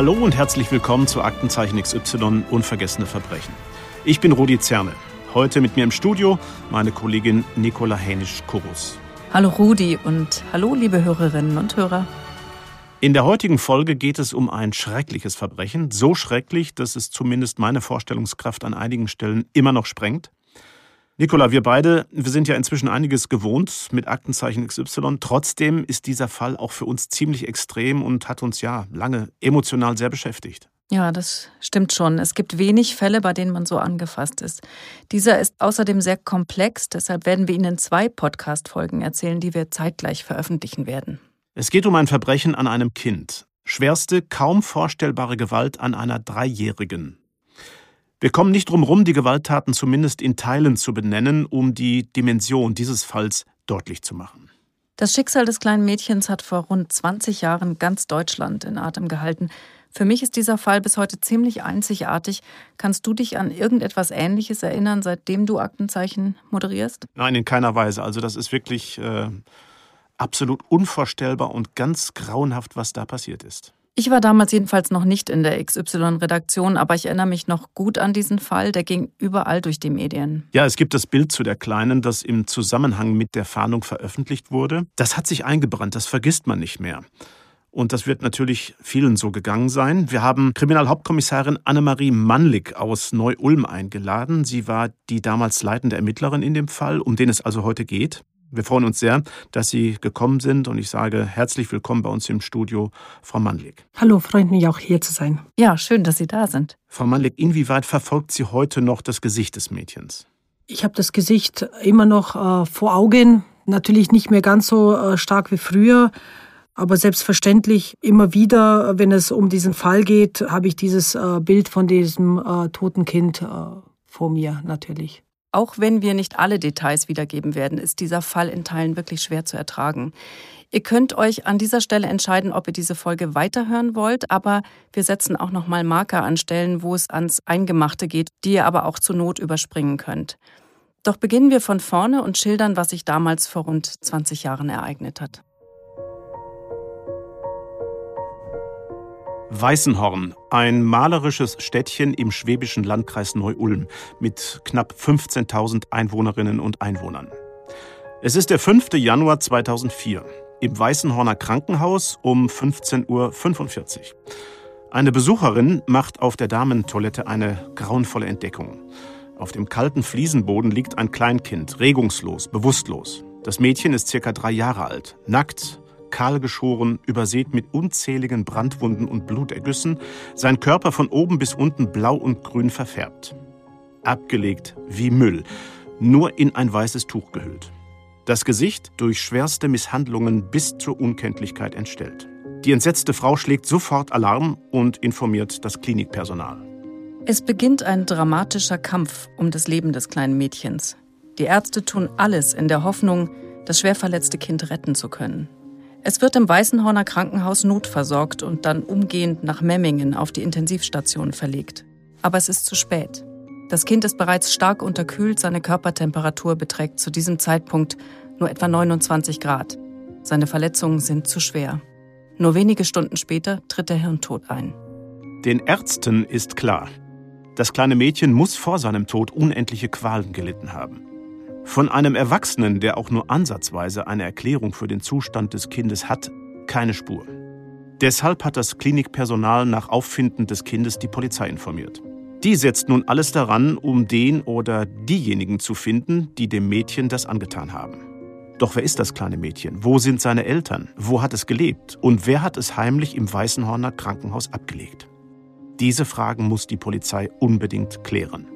Hallo und herzlich willkommen zu Aktenzeichen XY Unvergessene Verbrechen. Ich bin Rudi Zerne. Heute mit mir im Studio meine Kollegin Nicola Hänisch-Kurus. Hallo Rudi und hallo liebe Hörerinnen und Hörer. In der heutigen Folge geht es um ein schreckliches Verbrechen, so schrecklich, dass es zumindest meine Vorstellungskraft an einigen Stellen immer noch sprengt. Nicola, wir beide, wir sind ja inzwischen einiges gewohnt mit Aktenzeichen XY. Trotzdem ist dieser Fall auch für uns ziemlich extrem und hat uns ja lange emotional sehr beschäftigt. Ja, das stimmt schon. Es gibt wenig Fälle, bei denen man so angefasst ist. Dieser ist außerdem sehr komplex, deshalb werden wir Ihnen zwei Podcast-Folgen erzählen, die wir zeitgleich veröffentlichen werden. Es geht um ein Verbrechen an einem Kind. Schwerste, kaum vorstellbare Gewalt an einer Dreijährigen. Wir kommen nicht drum rum, die Gewalttaten zumindest in Teilen zu benennen, um die Dimension dieses Falls deutlich zu machen. Das Schicksal des kleinen Mädchens hat vor rund 20 Jahren ganz Deutschland in Atem gehalten. Für mich ist dieser Fall bis heute ziemlich einzigartig. Kannst du dich an irgendetwas Ähnliches erinnern, seitdem du Aktenzeichen moderierst? Nein, in keiner Weise. Also das ist wirklich äh, absolut unvorstellbar und ganz grauenhaft, was da passiert ist. Ich war damals jedenfalls noch nicht in der XY-Redaktion, aber ich erinnere mich noch gut an diesen Fall. Der ging überall durch die Medien. Ja, es gibt das Bild zu der Kleinen, das im Zusammenhang mit der Fahndung veröffentlicht wurde. Das hat sich eingebrannt, das vergisst man nicht mehr. Und das wird natürlich vielen so gegangen sein. Wir haben Kriminalhauptkommissarin Annemarie Mannlig aus Neu-Ulm eingeladen. Sie war die damals leitende Ermittlerin in dem Fall, um den es also heute geht. Wir freuen uns sehr, dass Sie gekommen sind und ich sage herzlich willkommen bei uns im Studio, Frau Mannlig. Hallo, freut mich auch hier zu sein. Ja, schön, dass Sie da sind. Frau Mannlig, inwieweit verfolgt Sie heute noch das Gesicht des Mädchens? Ich habe das Gesicht immer noch äh, vor Augen, natürlich nicht mehr ganz so äh, stark wie früher. Aber selbstverständlich immer wieder, wenn es um diesen Fall geht, habe ich dieses äh, Bild von diesem äh, toten Kind äh, vor mir natürlich. Auch wenn wir nicht alle Details wiedergeben werden, ist dieser Fall in Teilen wirklich schwer zu ertragen. Ihr könnt euch an dieser Stelle entscheiden, ob ihr diese Folge weiterhören wollt, aber wir setzen auch nochmal Marker an Stellen, wo es ans Eingemachte geht, die ihr aber auch zur Not überspringen könnt. Doch beginnen wir von vorne und schildern, was sich damals vor rund 20 Jahren ereignet hat. Weißenhorn, ein malerisches Städtchen im schwäbischen Landkreis Neu-Ulm mit knapp 15.000 Einwohnerinnen und Einwohnern. Es ist der 5. Januar 2004 im Weißenhorner Krankenhaus um 15.45 Uhr. Eine Besucherin macht auf der Damentoilette eine grauenvolle Entdeckung. Auf dem kalten Fliesenboden liegt ein Kleinkind, regungslos, bewusstlos. Das Mädchen ist circa drei Jahre alt, nackt, kahl geschoren, übersät mit unzähligen Brandwunden und Blutergüssen, sein Körper von oben bis unten blau und grün verfärbt. Abgelegt wie Müll, nur in ein weißes Tuch gehüllt. Das Gesicht durch schwerste Misshandlungen bis zur Unkenntlichkeit entstellt. Die entsetzte Frau schlägt sofort Alarm und informiert das Klinikpersonal. Es beginnt ein dramatischer Kampf um das Leben des kleinen Mädchens. Die Ärzte tun alles in der Hoffnung, das schwer verletzte Kind retten zu können. Es wird im Weißenhorner Krankenhaus notversorgt und dann umgehend nach Memmingen auf die Intensivstation verlegt. Aber es ist zu spät. Das Kind ist bereits stark unterkühlt, seine Körpertemperatur beträgt zu diesem Zeitpunkt nur etwa 29 Grad. Seine Verletzungen sind zu schwer. Nur wenige Stunden später tritt der Hirntod ein. Den Ärzten ist klar, das kleine Mädchen muss vor seinem Tod unendliche Qualen gelitten haben. Von einem Erwachsenen, der auch nur ansatzweise eine Erklärung für den Zustand des Kindes hat, keine Spur. Deshalb hat das Klinikpersonal nach Auffinden des Kindes die Polizei informiert. Die setzt nun alles daran, um den oder diejenigen zu finden, die dem Mädchen das angetan haben. Doch wer ist das kleine Mädchen? Wo sind seine Eltern? Wo hat es gelebt? Und wer hat es heimlich im Weißenhorner Krankenhaus abgelegt? Diese Fragen muss die Polizei unbedingt klären.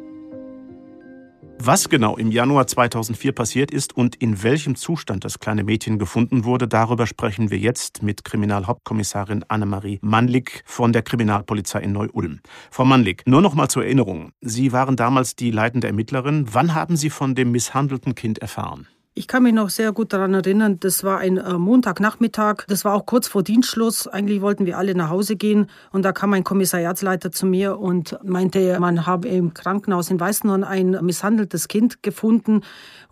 Was genau im Januar 2004 passiert ist und in welchem Zustand das kleine Mädchen gefunden wurde, darüber sprechen wir jetzt mit Kriminalhauptkommissarin Annemarie Mannlig von der Kriminalpolizei in Neu-Ulm. Frau Mannlig, nur noch mal zur Erinnerung. Sie waren damals die leitende Ermittlerin. Wann haben Sie von dem misshandelten Kind erfahren? Ich kann mich noch sehr gut daran erinnern, das war ein äh, Montagnachmittag, das war auch kurz vor Dienstschluss. Eigentlich wollten wir alle nach Hause gehen und da kam ein Kommissariatsleiter zu mir und meinte, man habe im Krankenhaus in Weißenhorn ein misshandeltes Kind gefunden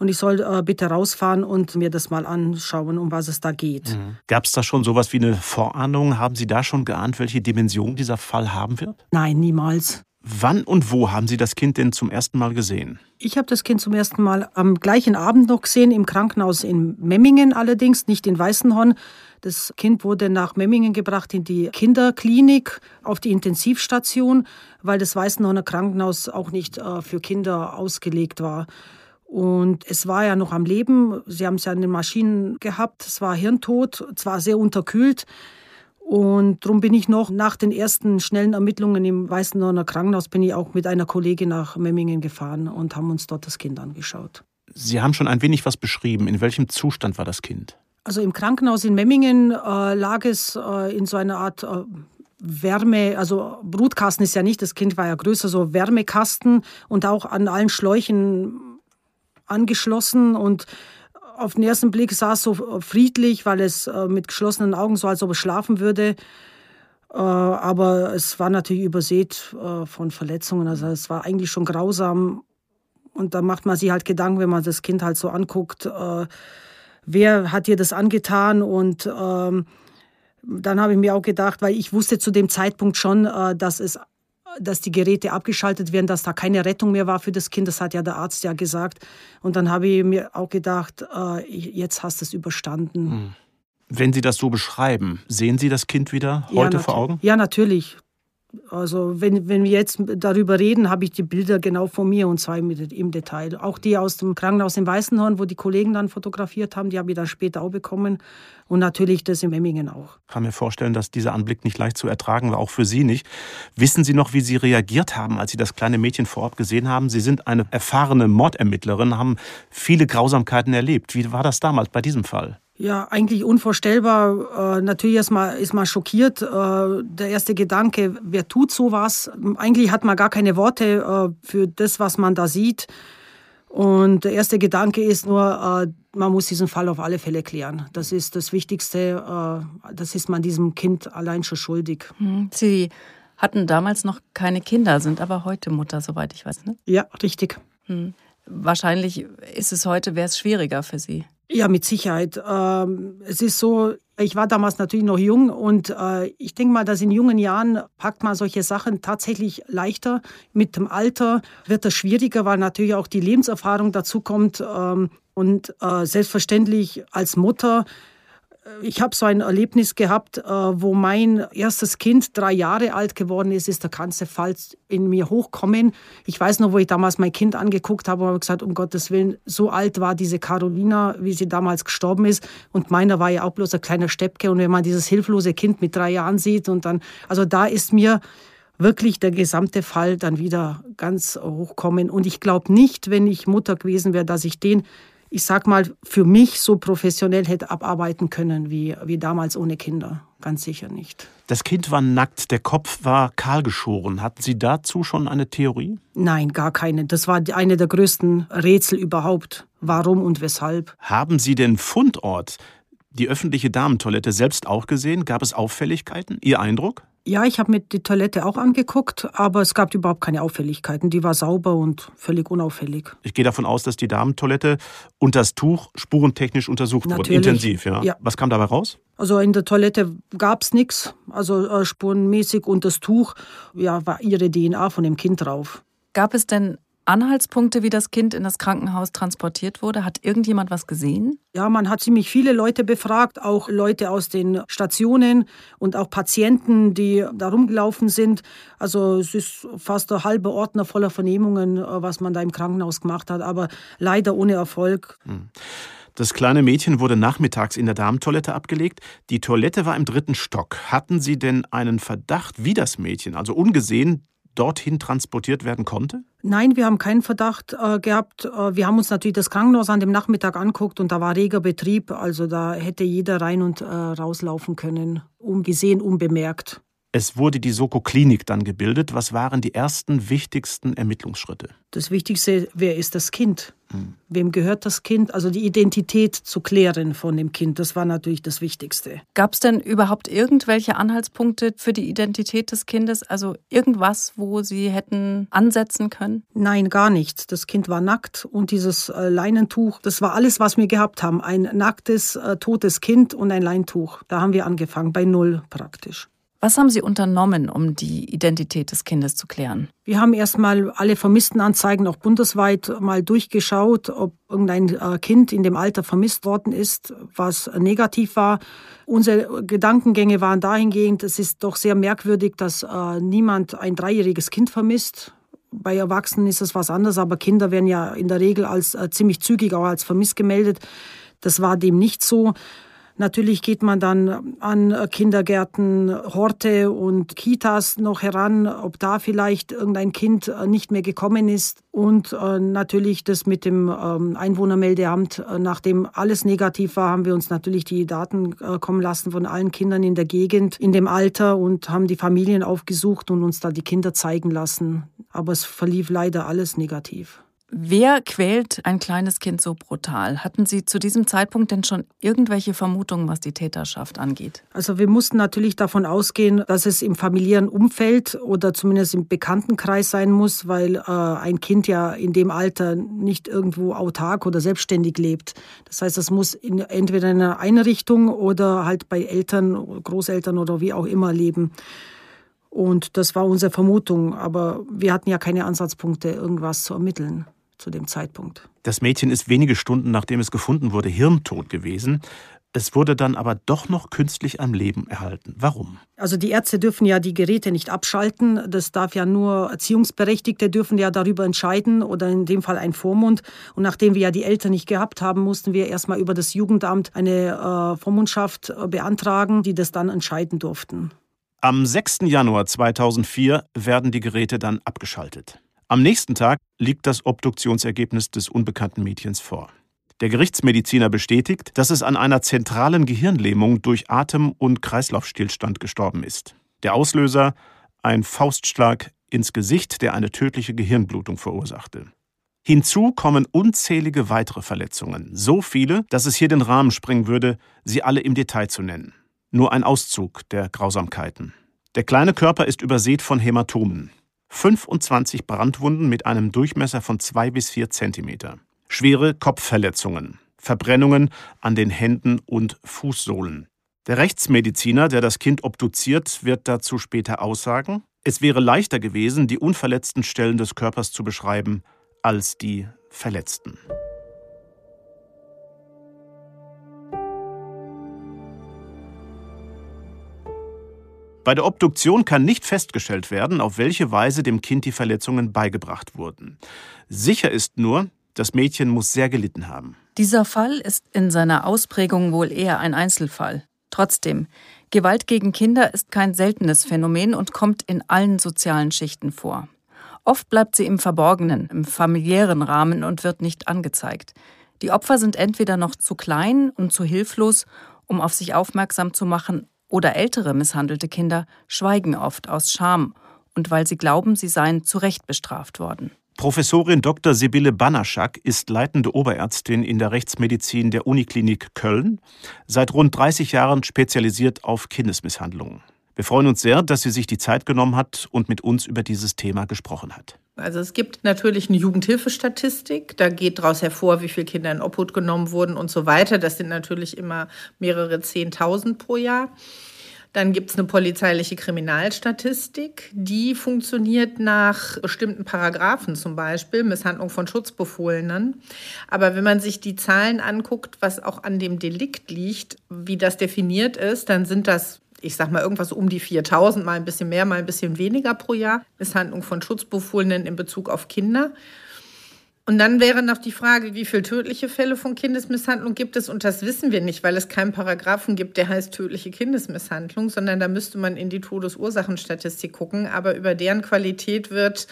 und ich soll äh, bitte rausfahren und mir das mal anschauen, um was es da geht. Mhm. Gab es da schon sowas wie eine Vorahnung? Haben Sie da schon geahnt, welche Dimension dieser Fall haben wird? Nein, niemals. Wann und wo haben Sie das Kind denn zum ersten Mal gesehen? Ich habe das Kind zum ersten Mal am gleichen Abend noch gesehen, im Krankenhaus in Memmingen allerdings, nicht in Weißenhorn. Das Kind wurde nach Memmingen gebracht in die Kinderklinik auf die Intensivstation, weil das Weißenhorner Krankenhaus auch nicht äh, für Kinder ausgelegt war. Und es war ja noch am Leben. Sie haben es ja in den Maschinen gehabt. Es war hirntot, zwar sehr unterkühlt. Und darum bin ich noch nach den ersten schnellen Ermittlungen im Weißenhorner Krankenhaus bin ich auch mit einer Kollegin nach Memmingen gefahren und haben uns dort das Kind angeschaut. Sie haben schon ein wenig was beschrieben. In welchem Zustand war das Kind? Also im Krankenhaus in Memmingen äh, lag es äh, in so einer Art äh, Wärme, also Brutkasten ist ja nicht, das Kind war ja größer, so Wärmekasten und auch an allen Schläuchen angeschlossen und auf den ersten Blick sah es so friedlich, weil es äh, mit geschlossenen Augen so, als ob es schlafen würde. Äh, aber es war natürlich übersät äh, von Verletzungen. Also es war eigentlich schon grausam. Und da macht man sich halt Gedanken, wenn man das Kind halt so anguckt, wer hat dir das angetan? Und ähm, dann habe ich mir auch gedacht, weil ich wusste zu dem Zeitpunkt schon, dass es dass die Geräte abgeschaltet werden, dass da keine Rettung mehr war für das Kind. Das hat ja der Arzt ja gesagt. Und dann habe ich mir auch gedacht, äh, jetzt hast du es überstanden. Hm. Wenn Sie das so beschreiben, sehen Sie das Kind wieder heute ja, vor Augen? Ja, natürlich. Also wenn, wenn wir jetzt darüber reden, habe ich die Bilder genau vor mir und zwar im Detail. Auch die aus dem Krankenhaus in Weißenhorn, wo die Kollegen dann fotografiert haben, die habe ich dann später auch bekommen. Und natürlich das im Emmingen auch. Ich kann mir vorstellen, dass dieser Anblick nicht leicht zu ertragen war, auch für Sie nicht. Wissen Sie noch, wie Sie reagiert haben, als Sie das kleine Mädchen vor Ort gesehen haben? Sie sind eine erfahrene Mordermittlerin, haben viele Grausamkeiten erlebt. Wie war das damals bei diesem Fall? Ja, eigentlich unvorstellbar. Äh, natürlich ist man, ist man schockiert. Äh, der erste Gedanke, wer tut sowas? Eigentlich hat man gar keine Worte äh, für das, was man da sieht. Und der erste Gedanke ist nur, äh, man muss diesen Fall auf alle Fälle klären. Das ist das Wichtigste. Äh, das ist man diesem Kind allein schon schuldig. Hm, Sie hatten damals noch keine Kinder, sind aber heute Mutter, soweit ich weiß. Ne? Ja, richtig. Hm. Wahrscheinlich ist es heute, wäre es schwieriger für Sie. Ja, mit Sicherheit. Ähm, es ist so, ich war damals natürlich noch jung und äh, ich denke mal, dass in jungen Jahren packt man solche Sachen tatsächlich leichter. Mit dem Alter wird das schwieriger, weil natürlich auch die Lebenserfahrung dazu kommt. Ähm, und äh, selbstverständlich als Mutter ich habe so ein Erlebnis gehabt, äh, wo mein erstes Kind drei Jahre alt geworden ist, ist der ganze Fall in mir hochkommen. Ich weiß noch, wo ich damals mein Kind angeguckt habe und habe gesagt, um Gottes Willen, so alt war diese Carolina, wie sie damals gestorben ist. Und meiner war ja auch bloß ein kleiner Steppke. Und wenn man dieses hilflose Kind mit drei Jahren sieht und dann, also da ist mir wirklich der gesamte Fall dann wieder ganz hochkommen. Und ich glaube nicht, wenn ich Mutter gewesen wäre, dass ich den ich sag mal, für mich so professionell hätte abarbeiten können wie, wie damals ohne Kinder. Ganz sicher nicht. Das Kind war nackt, der Kopf war kahlgeschoren. Hatten Sie dazu schon eine Theorie? Nein, gar keine. Das war eine der größten Rätsel überhaupt. Warum und weshalb? Haben Sie den Fundort, die öffentliche Damentoilette, selbst auch gesehen? Gab es Auffälligkeiten? Ihr Eindruck? Ja, ich habe mir die Toilette auch angeguckt, aber es gab überhaupt keine Auffälligkeiten. Die war sauber und völlig unauffällig. Ich gehe davon aus, dass die Damentoilette und das Tuch spurentechnisch untersucht Natürlich. wurden. Intensiv, ja? ja. Was kam dabei raus? Also in der Toilette gab es nichts, also äh, spurenmäßig und das Tuch, ja, war ihre DNA von dem Kind drauf. Gab es denn Anhaltspunkte, wie das Kind in das Krankenhaus transportiert wurde? Hat irgendjemand was gesehen? Ja, man hat ziemlich viele Leute befragt, auch Leute aus den Stationen und auch Patienten, die da rumgelaufen sind. Also es ist fast der halbe Ordner voller Vernehmungen, äh, was man da im Krankenhaus gemacht hat, aber leider ohne Erfolg. Hm. Das kleine Mädchen wurde nachmittags in der Damentoilette abgelegt. Die Toilette war im dritten Stock. Hatten Sie denn einen Verdacht, wie das Mädchen, also ungesehen, dorthin transportiert werden konnte? Nein, wir haben keinen Verdacht äh, gehabt. Äh, wir haben uns natürlich das Krankenhaus an dem Nachmittag anguckt und da war reger Betrieb. Also da hätte jeder rein und äh, rauslaufen können, ungesehen, unbemerkt. Es wurde die Soko-Klinik dann gebildet. Was waren die ersten wichtigsten Ermittlungsschritte? Das Wichtigste, wer ist das Kind? Wem gehört das Kind? Also die Identität zu klären von dem Kind, das war natürlich das Wichtigste. Gab es denn überhaupt irgendwelche Anhaltspunkte für die Identität des Kindes? Also irgendwas, wo Sie hätten ansetzen können? Nein, gar nichts. Das Kind war nackt und dieses äh, Leinentuch, das war alles, was wir gehabt haben. Ein nacktes, äh, totes Kind und ein Leintuch. Da haben wir angefangen, bei Null praktisch. Was haben Sie unternommen, um die Identität des Kindes zu klären? Wir haben erstmal alle Vermisstenanzeigen auch bundesweit mal durchgeschaut, ob irgendein äh, Kind in dem Alter vermisst worden ist, was negativ war. Unsere Gedankengänge waren dahingehend, es ist doch sehr merkwürdig, dass äh, niemand ein dreijähriges Kind vermisst. Bei Erwachsenen ist es was anderes, aber Kinder werden ja in der Regel als äh, ziemlich zügig auch als vermisst gemeldet. Das war dem nicht so. Natürlich geht man dann an Kindergärten, Horte und Kitas noch heran, ob da vielleicht irgendein Kind nicht mehr gekommen ist. Und äh, natürlich das mit dem ähm, Einwohnermeldeamt. Äh, nachdem alles negativ war, haben wir uns natürlich die Daten äh, kommen lassen von allen Kindern in der Gegend, in dem Alter und haben die Familien aufgesucht und uns da die Kinder zeigen lassen. Aber es verlief leider alles negativ. Wer quält ein kleines Kind so brutal? Hatten Sie zu diesem Zeitpunkt denn schon irgendwelche Vermutungen, was die Täterschaft angeht? Also wir mussten natürlich davon ausgehen, dass es im familiären Umfeld oder zumindest im Bekanntenkreis sein muss, weil äh, ein Kind ja in dem Alter nicht irgendwo autark oder selbstständig lebt. Das heißt, es muss in, entweder in einer Einrichtung oder halt bei Eltern, Großeltern oder wie auch immer leben. Und das war unsere Vermutung, aber wir hatten ja keine Ansatzpunkte, irgendwas zu ermitteln zu dem Zeitpunkt. Das Mädchen ist wenige Stunden nachdem es gefunden wurde hirntot gewesen. Es wurde dann aber doch noch künstlich am Leben erhalten. Warum? Also die Ärzte dürfen ja die Geräte nicht abschalten. Das darf ja nur Erziehungsberechtigte dürfen ja darüber entscheiden oder in dem Fall ein Vormund. Und nachdem wir ja die Eltern nicht gehabt haben, mussten wir erstmal über das Jugendamt eine äh, Vormundschaft äh, beantragen, die das dann entscheiden durften. Am 6. Januar 2004 werden die Geräte dann abgeschaltet. Am nächsten Tag liegt das Obduktionsergebnis des unbekannten Mädchens vor. Der Gerichtsmediziner bestätigt, dass es an einer zentralen Gehirnlähmung durch Atem- und Kreislaufstillstand gestorben ist. Der Auslöser ein Faustschlag ins Gesicht, der eine tödliche Gehirnblutung verursachte. Hinzu kommen unzählige weitere Verletzungen, so viele, dass es hier den Rahmen sprengen würde, sie alle im Detail zu nennen. Nur ein Auszug der Grausamkeiten. Der kleine Körper ist übersät von Hämatomen. 25 Brandwunden mit einem Durchmesser von zwei bis vier Zentimeter, schwere Kopfverletzungen, Verbrennungen an den Händen und Fußsohlen. Der Rechtsmediziner, der das Kind obduziert, wird dazu später aussagen, es wäre leichter gewesen, die unverletzten Stellen des Körpers zu beschreiben, als die verletzten. Bei der Obduktion kann nicht festgestellt werden, auf welche Weise dem Kind die Verletzungen beigebracht wurden. Sicher ist nur, das Mädchen muss sehr gelitten haben. Dieser Fall ist in seiner Ausprägung wohl eher ein Einzelfall. Trotzdem, Gewalt gegen Kinder ist kein seltenes Phänomen und kommt in allen sozialen Schichten vor. Oft bleibt sie im Verborgenen, im familiären Rahmen und wird nicht angezeigt. Die Opfer sind entweder noch zu klein und zu hilflos, um auf sich aufmerksam zu machen, oder ältere misshandelte Kinder schweigen oft aus Scham und weil sie glauben, sie seien zu Recht bestraft worden. Professorin Dr. Sibylle Banaschak ist leitende Oberärztin in der Rechtsmedizin der Uniklinik Köln, seit rund 30 Jahren spezialisiert auf Kindesmisshandlungen. Wir freuen uns sehr, dass sie sich die Zeit genommen hat und mit uns über dieses Thema gesprochen hat. Also es gibt natürlich eine Jugendhilfestatistik, da geht daraus hervor, wie viele Kinder in Obhut genommen wurden und so weiter. Das sind natürlich immer mehrere Zehntausend pro Jahr. Dann gibt es eine polizeiliche Kriminalstatistik, die funktioniert nach bestimmten Paragraphen, zum Beispiel Misshandlung von Schutzbefohlenen. Aber wenn man sich die Zahlen anguckt, was auch an dem Delikt liegt, wie das definiert ist, dann sind das ich sag mal, irgendwas um die 4000, mal ein bisschen mehr, mal ein bisschen weniger pro Jahr. Misshandlung von Schutzbefohlenen in Bezug auf Kinder. Und dann wäre noch die Frage, wie viele tödliche Fälle von Kindesmisshandlung gibt es? Und das wissen wir nicht, weil es keinen Paragraphen gibt, der heißt tödliche Kindesmisshandlung, sondern da müsste man in die Todesursachenstatistik gucken. Aber über deren Qualität wird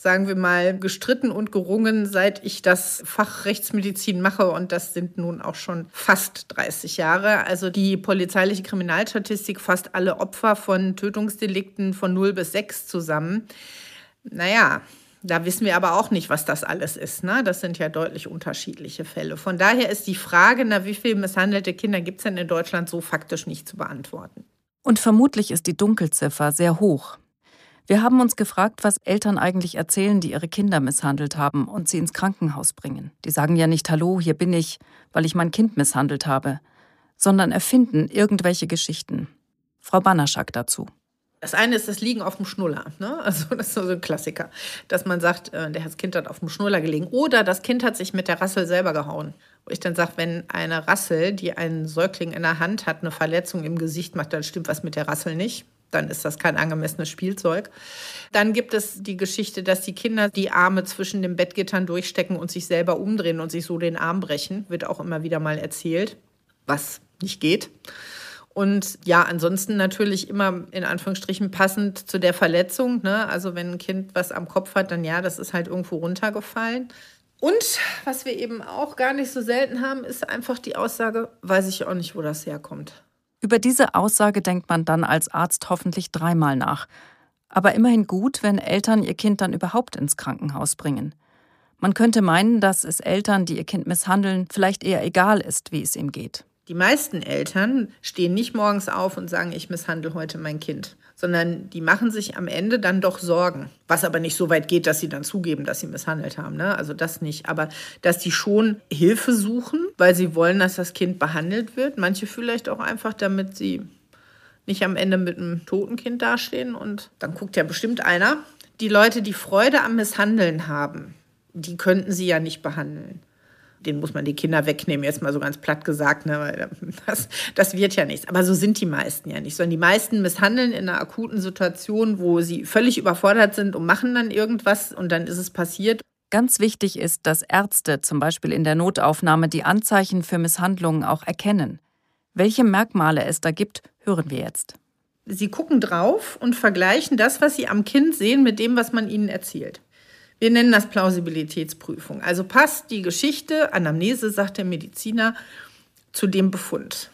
sagen wir mal, gestritten und gerungen, seit ich das Fach Rechtsmedizin mache. Und das sind nun auch schon fast 30 Jahre. Also die polizeiliche Kriminalstatistik fasst alle Opfer von Tötungsdelikten von 0 bis 6 zusammen. Naja, Da wissen wir aber auch nicht, was das alles ist. Ne? Das sind ja deutlich unterschiedliche Fälle. Von daher ist die Frage, na, wie viele misshandelte Kinder gibt es denn in Deutschland, so faktisch nicht zu beantworten. Und vermutlich ist die Dunkelziffer sehr hoch. Wir haben uns gefragt, was Eltern eigentlich erzählen, die ihre Kinder misshandelt haben und sie ins Krankenhaus bringen. Die sagen ja nicht Hallo, hier bin ich, weil ich mein Kind misshandelt habe, sondern erfinden irgendwelche Geschichten. Frau Banaschak dazu. Das eine ist das Liegen auf dem Schnuller. Ne? Also das ist so ein Klassiker, dass man sagt, äh, das Kind hat auf dem Schnuller gelegen. Oder das Kind hat sich mit der Rassel selber gehauen. Wo ich dann sage, wenn eine Rassel, die einen Säugling in der Hand hat, eine Verletzung im Gesicht macht, dann stimmt was mit der Rassel nicht. Dann ist das kein angemessenes Spielzeug. Dann gibt es die Geschichte, dass die Kinder die Arme zwischen den Bettgittern durchstecken und sich selber umdrehen und sich so den Arm brechen. Wird auch immer wieder mal erzählt, was nicht geht. Und ja, ansonsten natürlich immer in Anführungsstrichen passend zu der Verletzung. Ne? Also wenn ein Kind was am Kopf hat, dann ja, das ist halt irgendwo runtergefallen. Und was wir eben auch gar nicht so selten haben, ist einfach die Aussage, weiß ich auch nicht, wo das herkommt. Über diese Aussage denkt man dann als Arzt hoffentlich dreimal nach. Aber immerhin gut, wenn Eltern ihr Kind dann überhaupt ins Krankenhaus bringen. Man könnte meinen, dass es Eltern, die ihr Kind misshandeln, vielleicht eher egal ist, wie es ihm geht. Die meisten Eltern stehen nicht morgens auf und sagen, ich misshandle heute mein Kind, sondern die machen sich am Ende dann doch Sorgen. Was aber nicht so weit geht, dass sie dann zugeben, dass sie misshandelt haben. Ne? Also das nicht. Aber dass die schon Hilfe suchen, weil sie wollen, dass das Kind behandelt wird. Manche vielleicht auch einfach, damit sie nicht am Ende mit einem toten Kind dastehen. Und dann guckt ja bestimmt einer. Die Leute, die Freude am Misshandeln haben, die könnten sie ja nicht behandeln den muss man die Kinder wegnehmen, jetzt mal so ganz platt gesagt, ne, weil das, das wird ja nichts. Aber so sind die meisten ja nicht, sondern die meisten misshandeln in einer akuten Situation, wo sie völlig überfordert sind und machen dann irgendwas und dann ist es passiert. Ganz wichtig ist, dass Ärzte zum Beispiel in der Notaufnahme die Anzeichen für Misshandlungen auch erkennen. Welche Merkmale es da gibt, hören wir jetzt. Sie gucken drauf und vergleichen das, was sie am Kind sehen, mit dem, was man ihnen erzählt. Wir nennen das Plausibilitätsprüfung. Also passt die Geschichte, Anamnese, sagt der Mediziner, zu dem Befund.